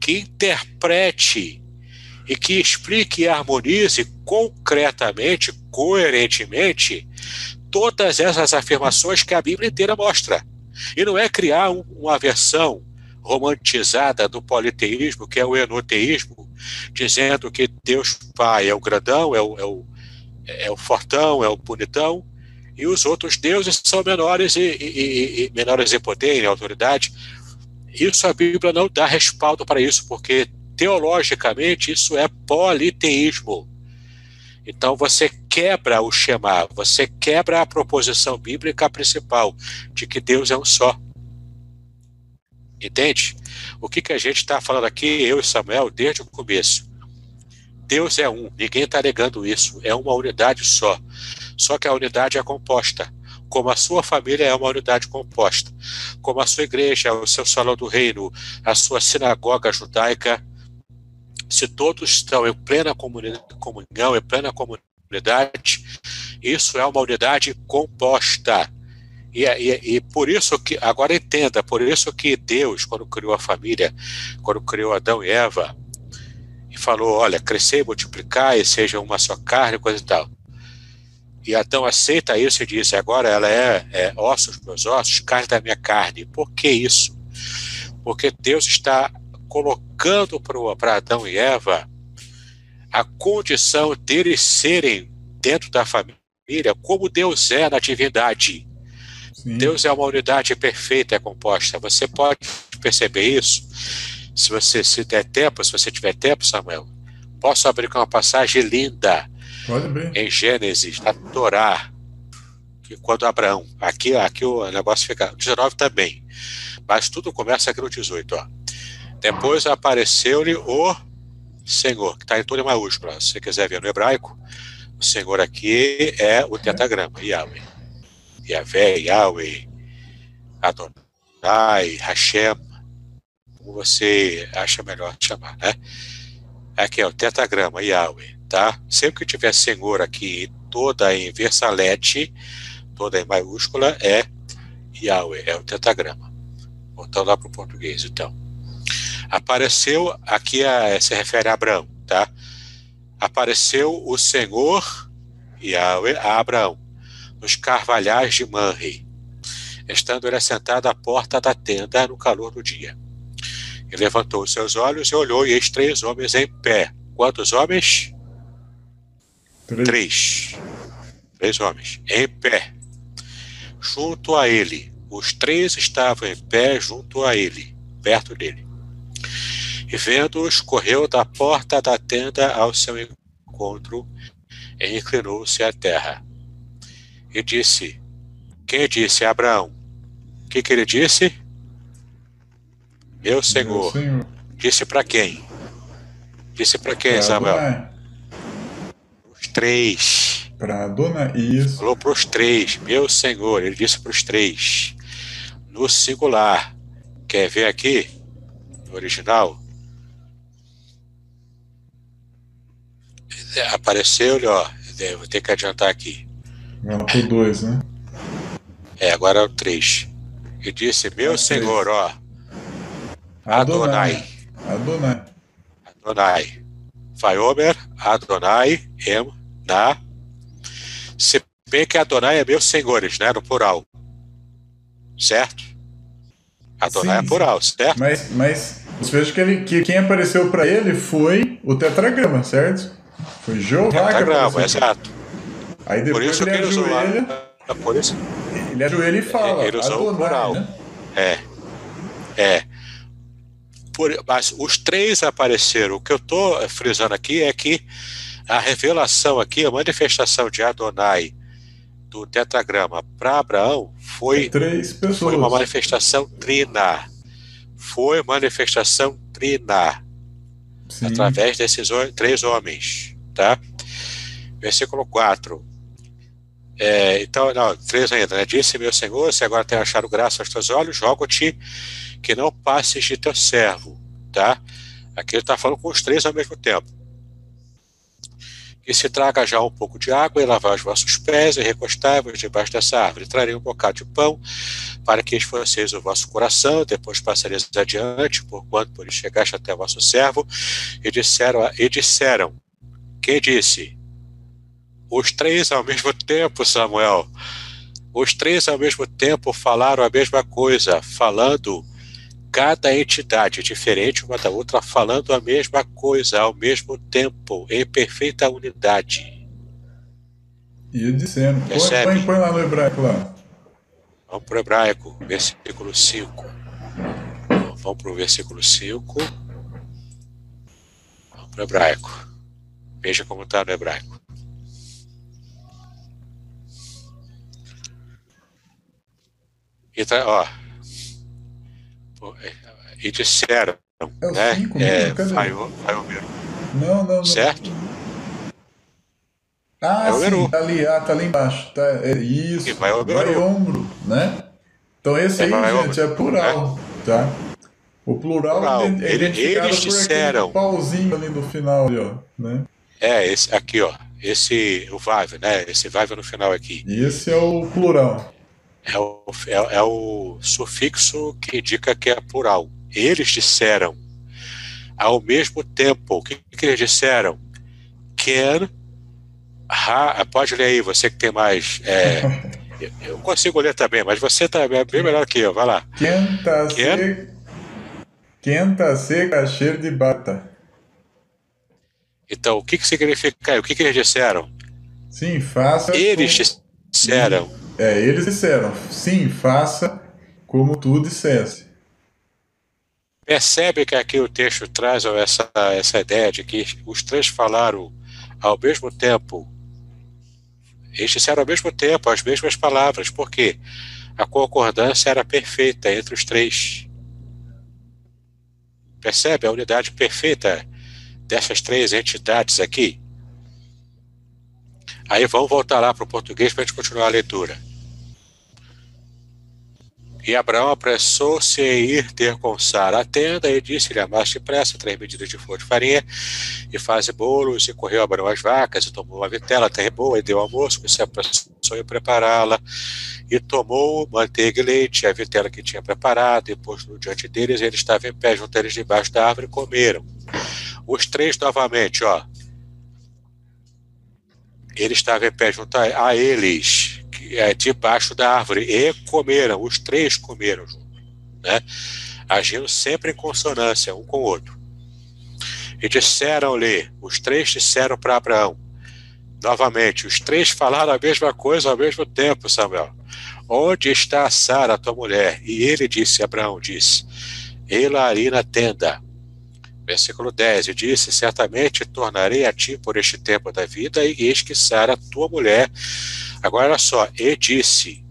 que interprete e que explique e harmonize concretamente, coerentemente, todas essas afirmações que a Bíblia inteira mostra. E não é criar um, uma versão romantizada do politeísmo, que é o enoteísmo, dizendo que Deus Pai é o grandão, é o, é o, é o fortão, é o bonitão, e os outros deuses são menores e, e, e menores em poder, em autoridade, isso a Bíblia não dá respaldo para isso, porque teologicamente isso é politeísmo. Então você quebra o Shema, você quebra a proposição bíblica principal de que Deus é um só. Entende? o que, que a gente está falando aqui, eu e Samuel, desde o começo. Deus é um, ninguém está negando isso, é uma unidade só. Só que a unidade é composta, como a sua família é uma unidade composta, como a sua igreja, o seu salão do reino, a sua sinagoga judaica, se todos estão em plena comunhão, em plena comunidade, isso é uma unidade composta. E, e, e, por isso que, agora entenda, por isso que Deus, quando criou a família, quando criou Adão e Eva, e falou: olha, crescer multiplicar e seja uma só carne, coisa e tal. E Adão aceita isso e diz: agora ela é, é ossos meus ossos, carne da minha carne. Por que isso? Porque Deus está colocando para Adão e Eva a condição deles serem dentro da família como Deus é na divindade. Sim. Deus é uma unidade perfeita, é composta. Você pode perceber isso se você se der tempo, se você tiver tempo, Samuel. Posso abrir com uma passagem linda em Gênesis, na Torá, que quando Abraão, aqui, aqui o negócio fica, 19 também, mas tudo começa aqui no 18, ó. Depois apareceu-lhe o Senhor, que está em toda maiúscula. Se você quiser ver no hebraico, o Senhor aqui é o tetagrama, Yahweh. Yahvé, Yahweh, Adonai, Hashem, como você acha melhor chamar, né? Aqui é o tetagrama, Yahweh, tá? Sempre que tiver Senhor aqui, toda em versalete, toda em maiúscula, é Yahweh, é o tetagrama. Voltando lá para o português, então. Apareceu, aqui a, se refere a Abraão, tá? Apareceu o Senhor, Yahweh, a Abraão nos carvalhais de Manre, estando ele assentado à porta da tenda no calor do dia. E levantou os seus olhos e olhou, e eis três homens em pé. Quantos homens? Três. Três, três homens, em pé, junto a ele. Os três estavam em pé junto a ele, perto dele. E vendo-os, correu da porta da tenda ao seu encontro e inclinou-se à terra e disse: Quem disse? Abraão. O que, que ele disse? Meu Senhor. Meu Senhor. Disse para quem? Disse para quem, pra Samuel? Os três. Para dona Isso. Falou para os três. Meu Senhor. Ele disse para os três. No singular. Quer ver aqui? No original? Apareceu-lhe, ó. Vou ter que adiantar aqui. Agora pro dois, né? É, agora é o três. E disse, meu é senhor, ó. Adonai. Adonai. Adonai. Vaiomer, Adonai, Em, Na. Se bem que Adonai é meus senhores, né? No plural. Certo? Adonai é sim, é plural, certo? Mas, mas você veja que, ele, que quem apareceu para ele foi o tetragrama, certo? Foi Jeová. Tetragrama, exato. Aí depois por isso ele, ele ajoelha. Usou, por isso, ele ajoelha e fala. Ele usou o plural. Né? É. É. Por, mas os três apareceram. O que eu estou frisando aqui é que a revelação aqui, a manifestação de Adonai do tetragrama para Abraão foi, pessoas. foi uma manifestação trina. Foi manifestação trina. Sim. Através desses três homens. Tá? Versículo 4. É, então, não, três ainda, né? Disse meu Senhor, se agora tem achado graça aos teus olhos, rogo-te que não passes de teu servo, tá? Aqui ele está falando com os três ao mesmo tempo. E se traga já um pouco de água e lavar os vossos pés e recostai-vos debaixo dessa árvore. Trarei um bocado de pão para que esforceis o vosso coração, depois passareis adiante, por quanto por chegaste até vosso servo. E disseram, e disseram quem disse? Os três ao mesmo tempo, Samuel. Os três ao mesmo tempo falaram a mesma coisa, falando cada entidade diferente uma da outra, falando a mesma coisa ao mesmo tempo, em perfeita unidade. E dizendo, põe, põe, põe lá no hebraico lá. Vamos para o hebraico, versículo 5. Vamos para o versículo 5. Vamos para o hebraico. Veja como está no hebraico. Então, ó, e disseram, É o né? 5 É, mesmo? Cadê? vai, o- vai o Meru. Não, não, não. Certo? Ah, É sim, tá ali, ah, tá ali embaixo. Tá, é isso. E vai o Meru. ombro, né? Então esse É aí, vai gente, ombro, é plural, tá? O plural, Plural. é identificado eles por disseram. aquele pauzinho ali no final, ali, ó, né? É, esse aqui, ó. Esse, o Vive, né? Esse Vive no final aqui. Esse é o plural. É o, é, é o sufixo que indica que é plural. Eles disseram ao mesmo tempo. O que, que eles disseram? Can. Ha, pode ler aí, você que tem mais. é, eu- consigo ler também, mas você tá bem melhor que eu. Vai lá. Quenta Quem? se... Quenta se cachê de bata. Então, o que, que significa? O que, que eles disseram? Sim, faça... Eles como- disseram. É, eles disseram, sim, faça como tu dissesse. Percebe que aqui o texto traz essa, essa ideia de que os três falaram ao mesmo tempo. Eles disseram ao mesmo tempo as mesmas palavras, porque a concordância era perfeita entre os três. Percebe a unidade perfeita dessas três entidades aqui? Aí vamos voltar lá para o português para a gente continuar a leitura. E Abraão apressou-se em ir ter com Sara a tenda e disse-lhe: Amaste depressa três medidas de flor de farinha e faze bolos. E correu Abraão as vacas e tomou uma vitela boa e deu almoço, e se apressou em prepará-la. E tomou manteiga e leite, a vitela que tinha preparado, e pôs-no diante deles. E ele estava em pé junto a eles debaixo da árvore e comeram. Os três novamente, ó. Ele estava em pé junto a, a eles, é, debaixo da árvore, e comeram, os três comeram junto, né? agindo sempre em consonância um com o outro. E disseram-lhe, os três disseram para Abraão, novamente, os três falaram a mesma coisa ao mesmo tempo, Samuel. Onde está Sara, tua mulher? E ele disse, Abraão disse, ela ali na tenda. Versículo 10, e disse, certamente tornarei a ti por este tempo da vida, e eis que Sara, tua mulher, agora olha só, e disse,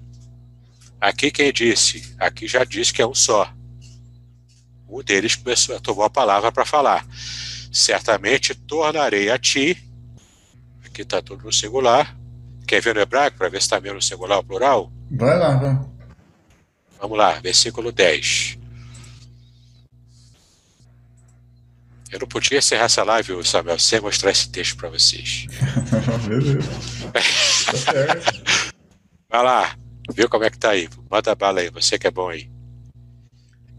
aqui quem disse? Aqui já disse que é um só. Um deles começou, tomou a palavra para falar. Certamente tornarei a ti, aqui está tudo no singular, quer ver no hebraico para ver se está mesmo no singular ou plural? Vai lá, vai. Vamos lá, versículo 10. Eu não podia encerrar essa live, Samuel, sem mostrar esse texto para vocês. Tá certo. Vai lá, vê como é que tá aí. Manda bala aí, você que é bom aí.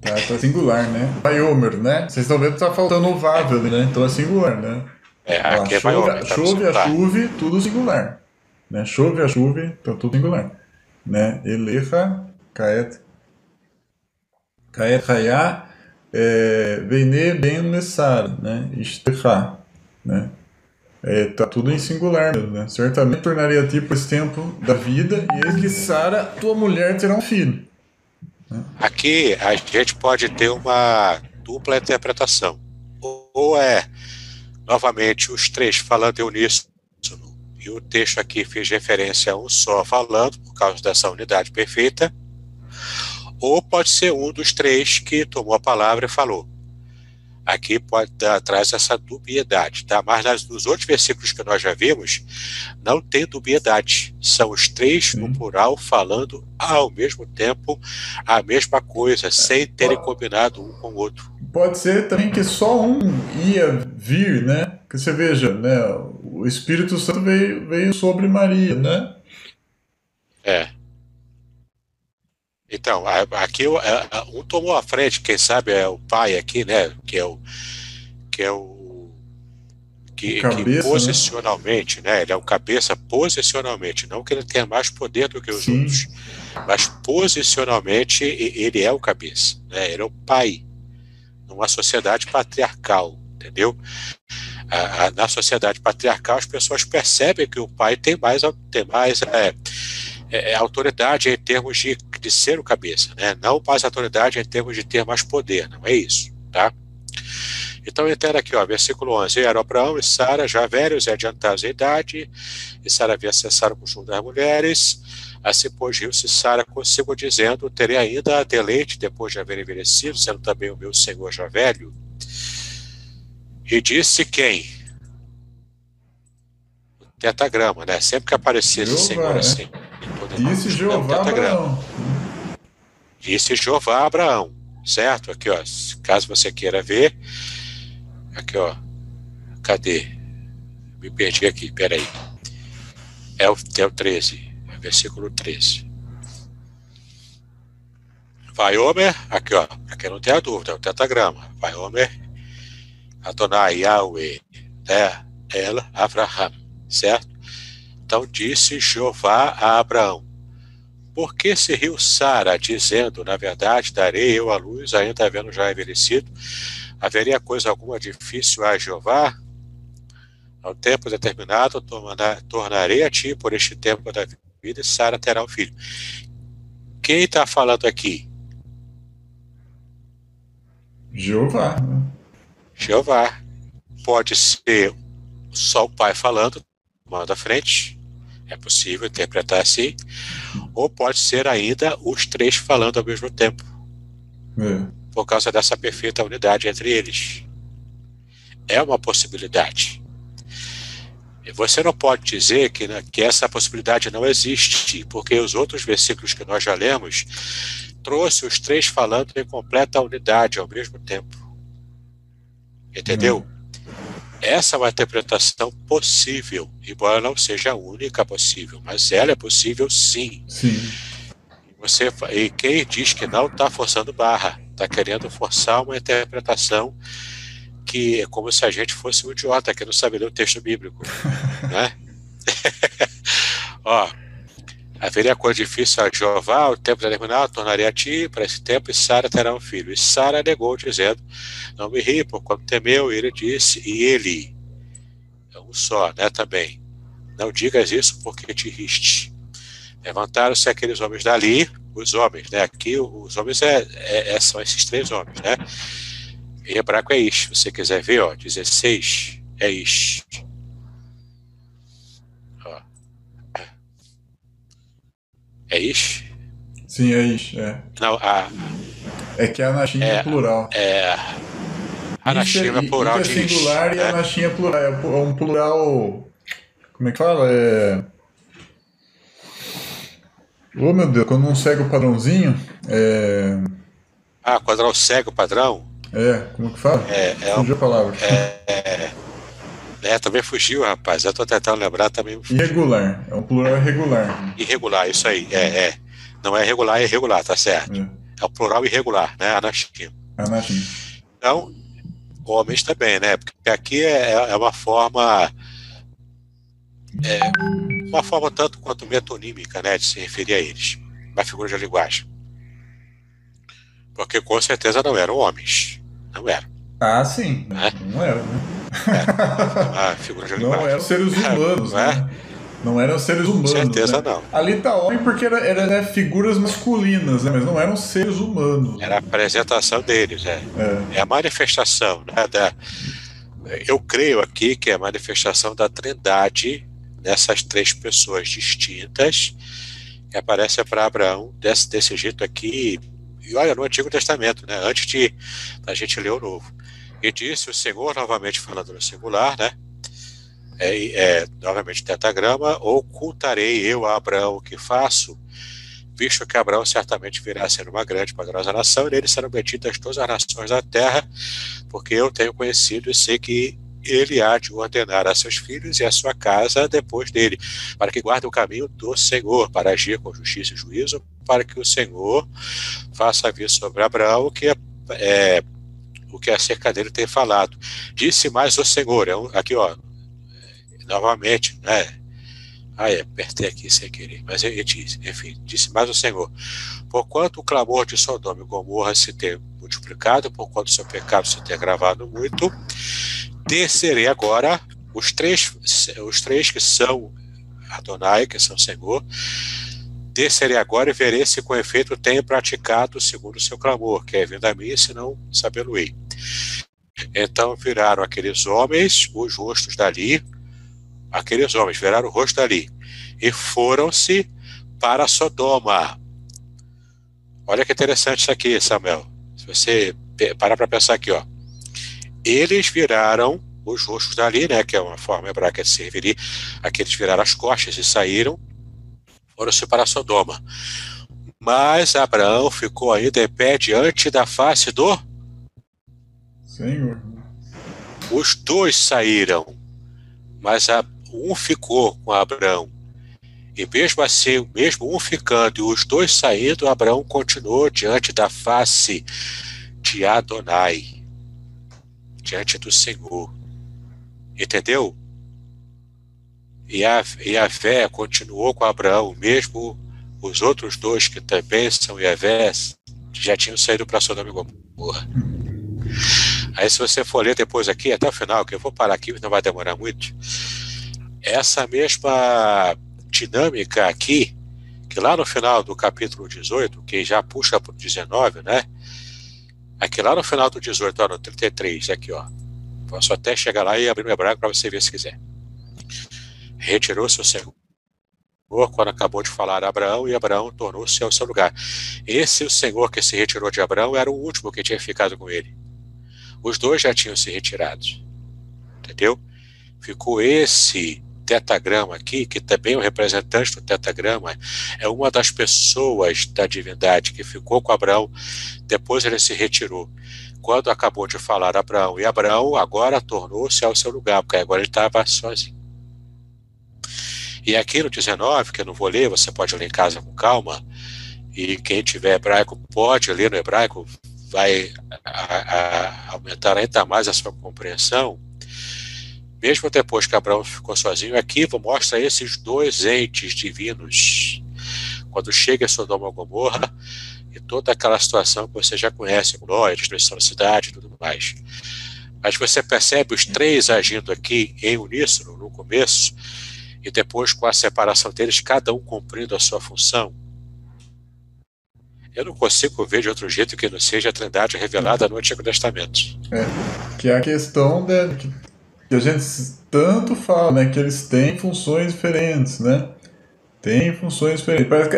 Tá, tá singular, né? Vaiomer, né? Vocês estão vendo que tá faltando o Vav ali, né? Então é singular, né? É, aqui é tá no chove a chuve, tudo singular. Né? Chove a chuve, então tudo singular. Né? Elecha, kaet, kaet é, vene ben mesar, né? Ishtecha, né? É, tá tudo em singular né? Certamente tornaria a ti por esse tempo da vida, e eis que Sara, tua mulher, terá um filho. Aqui a gente pode ter uma dupla interpretação. Ou é, novamente, os três falando em uníssono, e o texto aqui fez referência a um só falando, por causa dessa unidade perfeita, ou pode ser um dos três que tomou a palavra e falou. Aqui pode dar, traz essa dubiedade, tá? Mas nas, nos outros versículos que nós já vimos, não tem dubiedade. São os três no plural falando ao mesmo tempo a mesma coisa, sem terem combinado um com o outro. Pode ser também que só um ia vir, né? Que você veja, né? O Espírito Santo veio, veio sobre Maria, né? É. Então, aqui a- a- um tomou a frente, quem sabe é o pai aqui, né? Que é o que é o que, cabeça, que né? posicionalmente, né? Ele é o cabeça posicionalmente, não que ele tenha mais poder do que os Sim. outros, mas posicionalmente ele é o cabeça, né? Ele é o pai numa sociedade patriarcal, entendeu? A- a- na sociedade patriarcal as pessoas percebem que o pai tem mais tem mais é, é, autoridade em termos de, de ser o cabeça, né? não mais autoridade em termos de ter mais poder, não é isso, tá? Então, entenda aqui, ó, versículo 11, eram Abraão e Sara já velhos e adiantados em idade, e Sara havia cessado o consumo das mulheres, Assim, pois, riu-se Sara consigo, dizendo: Terei ainda deleite depois de haver envelhecido, sendo também o meu senhor já velho. E disse quem? O tetagrama, né? Sempre que aparecia esse senhor é. assim. Disse Jeová Abraão. Disse Jeová Abraão, certo? Aqui, ó. Caso você queira ver. Aqui, ó. Cadê? Me perdi aqui, peraí. É o, é o 13 versículo 13. Vai Homer, aqui ó, quem não tem a dúvida, é o tetagrama. Vai Homer, Adonai Yahweh, né, ela, Abraham, certo? Então disse Jeová a Abraão: Por que se riu Sara, dizendo, na verdade, darei eu a luz, ainda havendo já envelhecido? Haveria coisa alguma difícil a Jeová? Ao tempo determinado, tornarei a ti por este tempo da vida e Sara terá um filho. Quem está falando aqui? Jeová. Né? Jeová. Pode ser só o pai falando, manda à frente, é possível interpretar assim, ou pode ser ainda os três falando ao mesmo tempo, é. por causa dessa perfeita unidade entre eles. É uma possibilidade. Você não pode dizer que, né, que essa possibilidade não existe, porque os outros versículos que nós já lemos trouxe os três falando em completa unidade ao mesmo tempo. Entendeu? Hum. Essa é uma interpretação possível, embora não seja a única possível, mas ela é possível sim. Sim. Você, e quem diz que não está forçando barra, está querendo forçar uma interpretação que é como se a gente fosse um idiota que não sabe ler o texto bíblico. né? Ó, haveria coisa difícil a Jeová, o tempo determinado, tornaria a ti para esse tempo, e Sara terá um filho. E Sara negou, dizendo: Não me ri, por quando temeu, ele disse, e ele, é um só, né, também. Não digas isso porque te riste. Levantaram-se aqueles homens dali, os homens, né? Aqui os homens é, é, é são esses três homens, né? Em hebraico é ish. Se você quiser ver, ó, 16 é ish. É ish? Sim, é ish, é. Não, a... É que a anachim é, é plural. É. Anachim é plural é de ish. singular e a anachim é plural. É um plural... Como é que fala? É... Oh, meu Deus, quando não segue o padrãozinho, é... Ah, quando cego o padrão? É, como que fala? É, é fugiu a palavra. É, é, é, também fugiu, rapaz. Eu tô tentando lembrar também. Irregular. É um plural irregular. Irregular, isso aí. É, é. Não é regular, é irregular, tá certo. É, é o plural irregular, né? Anachim. Anachim. Então, homens também, né? Porque aqui é, é uma forma. É, uma forma tanto quanto metonímica, né? De se referir a eles. Uma figura de linguagem. Porque com certeza não eram homens. Não era. Ah, sim. É? Não era, né? É. Ah, figura de Não eram seres humanos, não é? né? Não eram seres humanos. Com certeza né? não. Ali tá homem porque era, era né, figuras masculinas, né? mas não eram seres humanos. Era a apresentação deles, é. É, é a manifestação, né? Da, eu creio aqui que é a manifestação da trindade nessas três pessoas distintas que aparece para Abraão desse, desse jeito aqui e olha, no Antigo Testamento, né, antes de a gente ler o Novo. E disse o Senhor, novamente falando no singular, né, é, é, novamente tetagrama, ocultarei eu a Abraão o que faço, visto que Abraão certamente virá a ser uma grande, poderosa nação, e nele serão benditas todas as nações da terra, porque eu tenho conhecido e sei que ele há de ordenar a seus filhos e a sua casa depois dele, para que guarde o caminho do Senhor, para agir com justiça e juízo, para que o Senhor faça vir sobre Abraão o que é, é o que acerca dele tem falado. Disse mais o Senhor, é um, aqui ó, novamente, né? Ah, é, apertei aqui sem querer, mas ele disse, enfim, disse mais o Senhor: Porquanto o clamor de Sodoma e Gomorra se tem multiplicado, porquanto seu pecado se tem agravado muito, descerei agora os três, os três que são Adonai, que são Senhor, descerei agora e verei se com efeito tenho praticado segundo o seu clamor, que é vindo a mim, se não sabê-lo-ei. Então viraram aqueles homens os rostos dali, aqueles homens viraram o rosto dali, e foram-se para Sodoma. Olha que interessante isso aqui, Samuel. Se você parar para pensar aqui, ó. Eles viraram os rostos dali, né, que é uma forma hebraica de se referir, aqueles viraram as costas e saíram, foram-se para Sodoma. Mas Abraão ficou ainda em pé diante da face do Senhor. Os dois saíram, mas a, um ficou com Abraão. E mesmo assim, mesmo um ficando e os dois saindo, Abraão continuou diante da face de Adonai, diante do Senhor. Entendeu? E a, e a fé continuou com Abraão, mesmo os outros dois que também são Iavé já tinham saído para Sodoma e Gomorra. Aí se você for ler depois aqui, até o final, que eu vou parar aqui, não vai demorar muito, essa mesma dinâmica aqui, que lá no final do capítulo 18, que já puxa para o 19, né? Aqui lá no final do 18, ó, no 33, aqui, ó. Posso até chegar lá e abrir o hebraico para você ver se quiser. Retirou-se o Senhor quando acabou de falar a Abraão e Abraão tornou-se ao seu lugar. Esse o Senhor que se retirou de Abraão era o último que tinha ficado com ele. Os dois já tinham se retirado. Entendeu? Ficou esse tetagrama aqui, que também é o representante do tetagrama, é uma das pessoas da divindade que ficou com Abraão, depois ele se retirou quando acabou de falar Abraão, e Abraão agora tornou-se ao seu lugar, porque agora ele estava sozinho. E aqui no 19, que eu não vou ler, você pode ler em casa com calma, e quem tiver hebraico pode ler no hebraico, vai a, a, aumentar ainda mais a sua compreensão. Mesmo depois que Abraão ficou sozinho, aqui mostra esses dois entes divinos. Quando chega a Sodoma e Gomorra, e toda aquela situação que você já conhece, glória, destruição da cidade e tudo mais. Mas você percebe os três agindo aqui em uníssono no começo, e depois com a separação deles, cada um cumprindo a sua função. Eu não consigo ver de outro jeito que não seja a trindade revelada no Antigo Testamento. É, que é a questão de, que a gente tanto fala, né, que eles têm funções diferentes, né? Tem funções diferentes. Parece que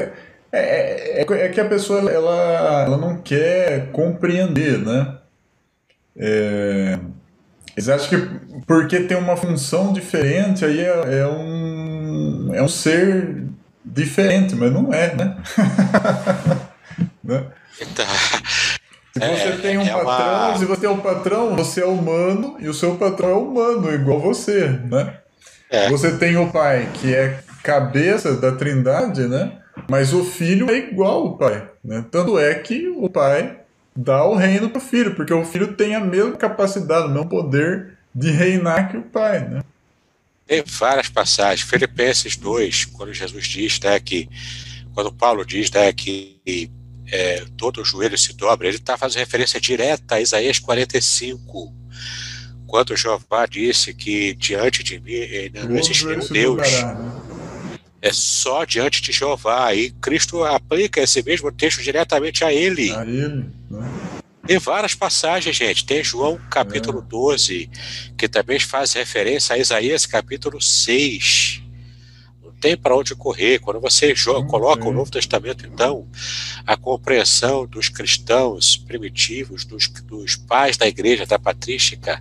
é, é, é, que a pessoa ela, ela não quer compreender, né? É, eles acham que porque tem uma função diferente, aí é, é, um, é um ser diferente, mas não é, né? né? Então, se você é, tem um é patrão, uma... se você tem um patrão, você é humano e o seu patrão é humano, igual você, né? É. Você tem o pai, que é cabeça da trindade, né? Mas o filho é igual ao pai. Né? Tanto é que o pai dá o reino para o filho, porque o filho tem a mesma capacidade, o mesmo poder de reinar que o pai. Né? Tem várias passagens. Filipenses 2, quando Jesus diz né, que. Quando Paulo diz né, que é, todo o joelho se dobra, ele está fazendo referência direta a Isaías 45. Quando Jeová disse que diante de mim eh, não existe nenhum Deus. Né? É só diante de Jeová. E Cristo aplica esse mesmo texto diretamente a ele. A ele, né? Tem várias passagens, gente. Tem João capítulo é. 12, que também faz referência a Isaías capítulo 6. Não tem para onde correr. Quando você joga, coloca o Novo Testamento, então, a compreensão dos cristãos primitivos, dos, dos pais da igreja, da patrística,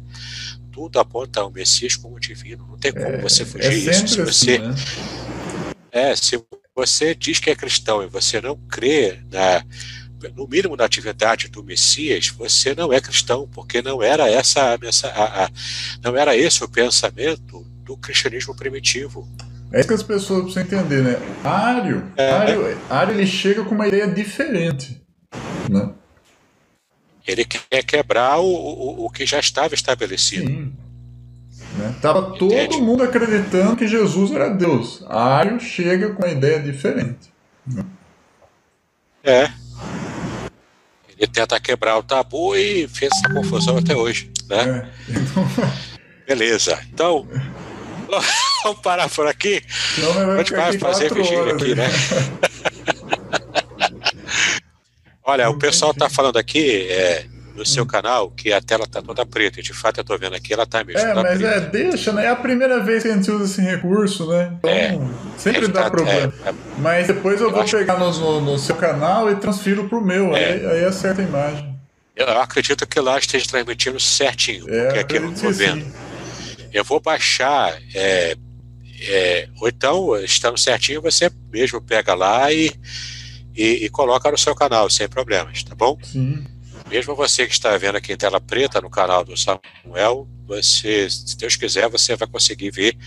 tudo aponta ao Messias como divino. Não tem como é, você fugir é disso. Se você, assim, né? É, se você diz que é cristão e você não crê na, no mínimo na atividade do Messias, você não é cristão, porque não era essa, essa a, a, não era esse o pensamento do cristianismo primitivo. É isso que as pessoas precisam entender, né? Ário, é, Ário, Ário ele chega com uma ideia diferente, né? Ele quer quebrar o, o, o que já estava estabelecido. Sim. Né? Tava todo mundo acreditando que Jesus era Deus. Ario chega com uma ideia diferente. Né? É. Ele tenta quebrar o tabu e fez essa confusão até hoje. Né? É. Então... Beleza. Então, vamos parar por aqui. Gente vai fazer vigília aqui, né? Olha, o pessoal está falando aqui. É, no seu hum. canal que a tela está toda preta. E de fato eu estou vendo aqui, ela está mesmo. É, tá mas preta. é, deixa, né? É a primeira vez que a gente usa esse recurso, né? Então, é, sempre dá tá, problema. É, é, mas depois eu, eu vou pegar no, no, no, seu canal e transfiro para o meu. É. Aí, aí acerta a imagem. Eu acredito que lá esteja transmitindo certinho, é, porque aqui eu não estou vendo. Sim. Eu vou baixar, é, é, ou então, estando certinho, você mesmo pega lá e, e, e, coloca no seu canal, sem problemas, tá bom? Sim. Mesmo você que está vendo aqui em tela preta no canal do Samuel, você, se Deus quiser, você vai conseguir ver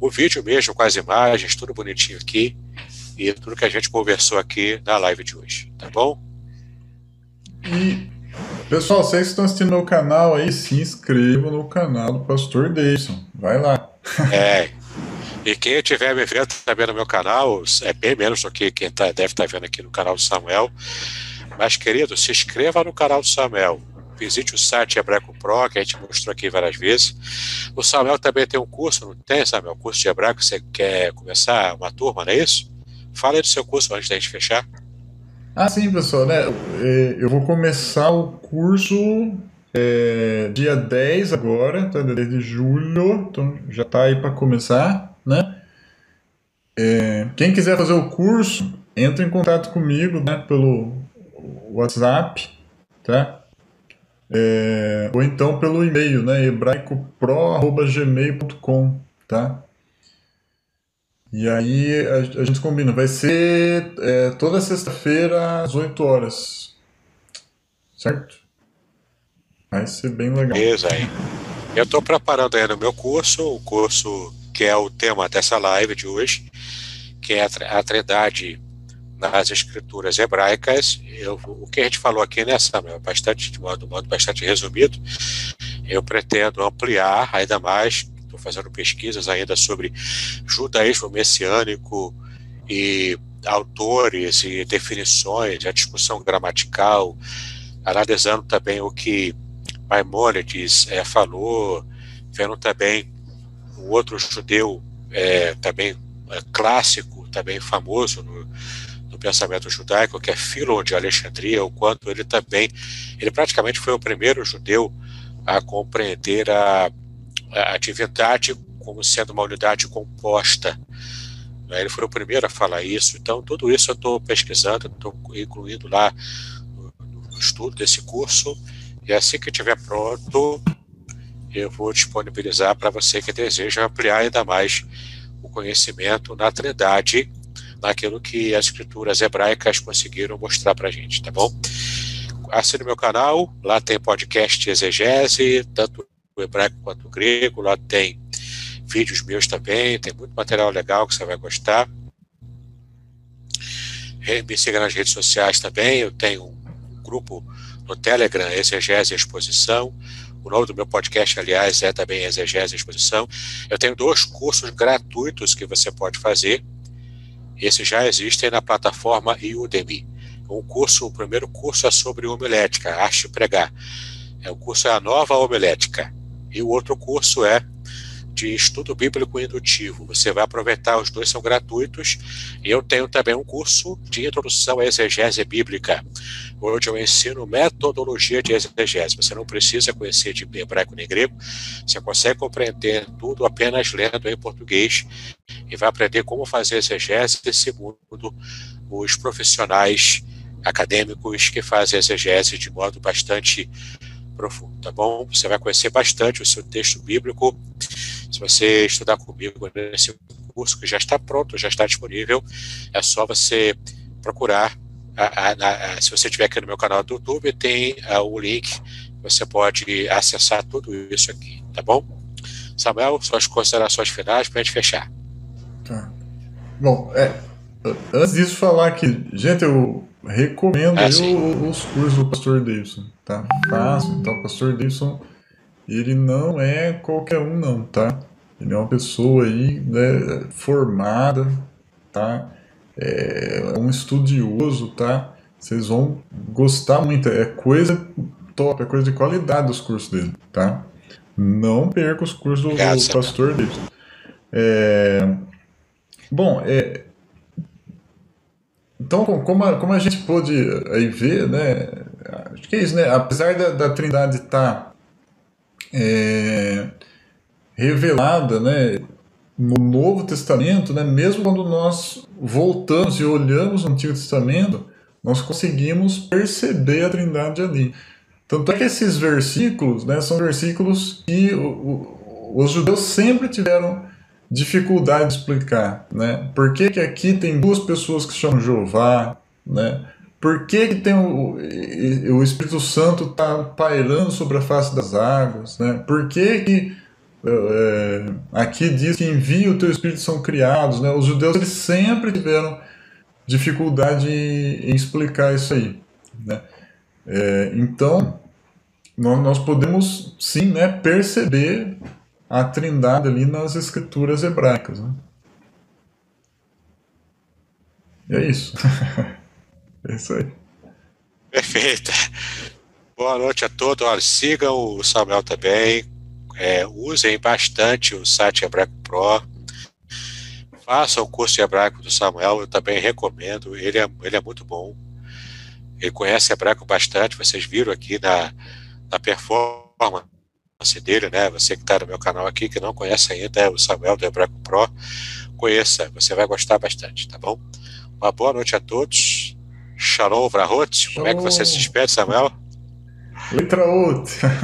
o vídeo mesmo com as imagens, tudo bonitinho aqui e tudo que a gente conversou aqui na live de hoje, tá bom? E, pessoal, vocês que estão assistindo meu canal aí, se inscrevam no canal do Pastor Davidson. Vai lá. É. E quem estiver me vendo também no meu canal, é bem menos do que quem tá, deve estar tá vendo aqui no canal do Samuel. Mas, querido, se inscreva no canal do Samuel. Visite o site Hebraico Pro, que a gente mostrou aqui várias vezes. O Samuel também tem um curso, não tem, Samuel? Curso de hebraico, você quer começar uma turma, não é isso? Fala aí do seu curso antes da gente fechar. Ah, sim, pessoal, né? É, eu vou começar o curso é, dia 10 agora, tá? desde julho, então já tá aí para começar, né? É, quem quiser fazer o curso, entre em contato comigo, né, pelo WhatsApp, tá? É, ou então pelo e-mail, né? hebraicopro.gmail.com, tá? E aí a, a, gente combina, vai ser é, toda sexta-feira às 8 horas. Certo? Vai ser bem legal. Beleza aí. Eu estou preparando aí no meu curso, o curso que é o tema dessa live de hoje, que é a Trindade nas escrituras hebraicas. Eu, o que a gente falou aqui nessa, né, bastante, de modo, modo bastante resumido, eu pretendo ampliar ainda mais. Estou fazendo pesquisas ainda sobre judaísmo messiânico e autores e definições, a discussão gramatical, analisando também o que Maimônides é, falou, vendo também um outro judeu é, também é, clássico, também famoso no, pensamento judaico, que é Filon de Alexandria, o quanto ele também, ele praticamente foi o primeiro judeu a compreender a, a divindade como sendo uma unidade composta. Né? Ele foi o primeiro a falar isso. Então, tudo isso eu estou pesquisando, estou incluindo lá no, estudo desse curso. E assim que estiver pronto, eu vou disponibilizar para você que deseja ampliar ainda mais o conhecimento na Trindade naquilo que as escrituras hebraicas conseguiram mostrar para a gente, tá bom? Assine meu canal, lá tem podcast exegese, tanto o hebraico quanto o grego, lá tem vídeos meus também, tem muito material legal que você vai gostar. Me siga nas redes sociais também, eu tenho um grupo no Telegram, Exegese Exposição. O nome do meu podcast, aliás, é também Exegese Exposição. Eu tenho dois cursos gratuitos que você pode fazer. Esses já existem na plataforma Udemy. Um curso, o primeiro curso é sobre homilética, arte pregar. É, o curso é a nova homilética. E o outro curso é de estudo bíblico indutivo. Você vai aproveitar, os dois são gratuitos. E eu tenho também um curso de introdução à exegese bíblica, onde eu ensino metodologia de exegese. Você não precisa conhecer de hebraico nem grego, você consegue compreender tudo apenas lendo em português e vai aprender como fazer exegese segundo os profissionais acadêmicos que fazem exegese de modo bastante profundo, tá bom? Você vai conhecer bastante o seu texto bíblico se você estudar comigo nesse curso que já está pronto, já está disponível, é só você procurar. A, a, a, se você estiver aqui no meu canal do YouTube, tem o link, você pode acessar tudo isso aqui, tá bom? Samuel, suas considerações finais para a gente fechar. Tá. Bom, é, antes disso falar que, gente, eu recomendo ah, os cursos do Pastor Davidson, tá? Fácil, então, o Pastor Davidson ele não é qualquer um não, tá? Ele é uma pessoa aí né, formada, tá? É um estudioso, tá? Vocês vão gostar muito. É coisa top, é coisa de qualidade os cursos dele, tá? Não perca os cursos do, do pastor dele. É... Bom, é... então como a, como a gente pôde aí ver, né? acho que é isso, né? Apesar da, da Trindade estar tá, é, revelada, né, no Novo Testamento, né, mesmo quando nós voltamos e olhamos no Antigo Testamento, nós conseguimos perceber a Trindade ali. Tanto é que esses versículos né, são versículos que o, o, os judeus sempre tiveram dificuldade de explicar. Né? Por que, que aqui tem duas pessoas que chamam Jeová? Né? Por que, que tem o, o Espírito Santo está pairando sobre a face das águas? Né? Por que, que é, aqui diz que envia o teu Espírito são criados? Né? Os judeus eles sempre tiveram dificuldade em explicar isso aí. Né? É, então, nós, nós podemos sim né, perceber a trindade ali nas escrituras hebraicas. Né? E é isso. é isso aí. Perfeito. Boa noite a todos. Olha, sigam o Samuel também. É, usem bastante o site Hebraico Pro. Façam o curso de hebraico do Samuel, eu também recomendo. Ele é, ele é muito bom. Ele conhece hebraico bastante. Vocês viram aqui na, na performance dele, né? Você que está no meu canal aqui, que não conhece ainda, é o Samuel do Hebraico Pro, conheça, você vai gostar bastante, tá bom? Uma boa noite a todos. Shalom Vrahot. Como é que você se despede, Samuel? Letra outra.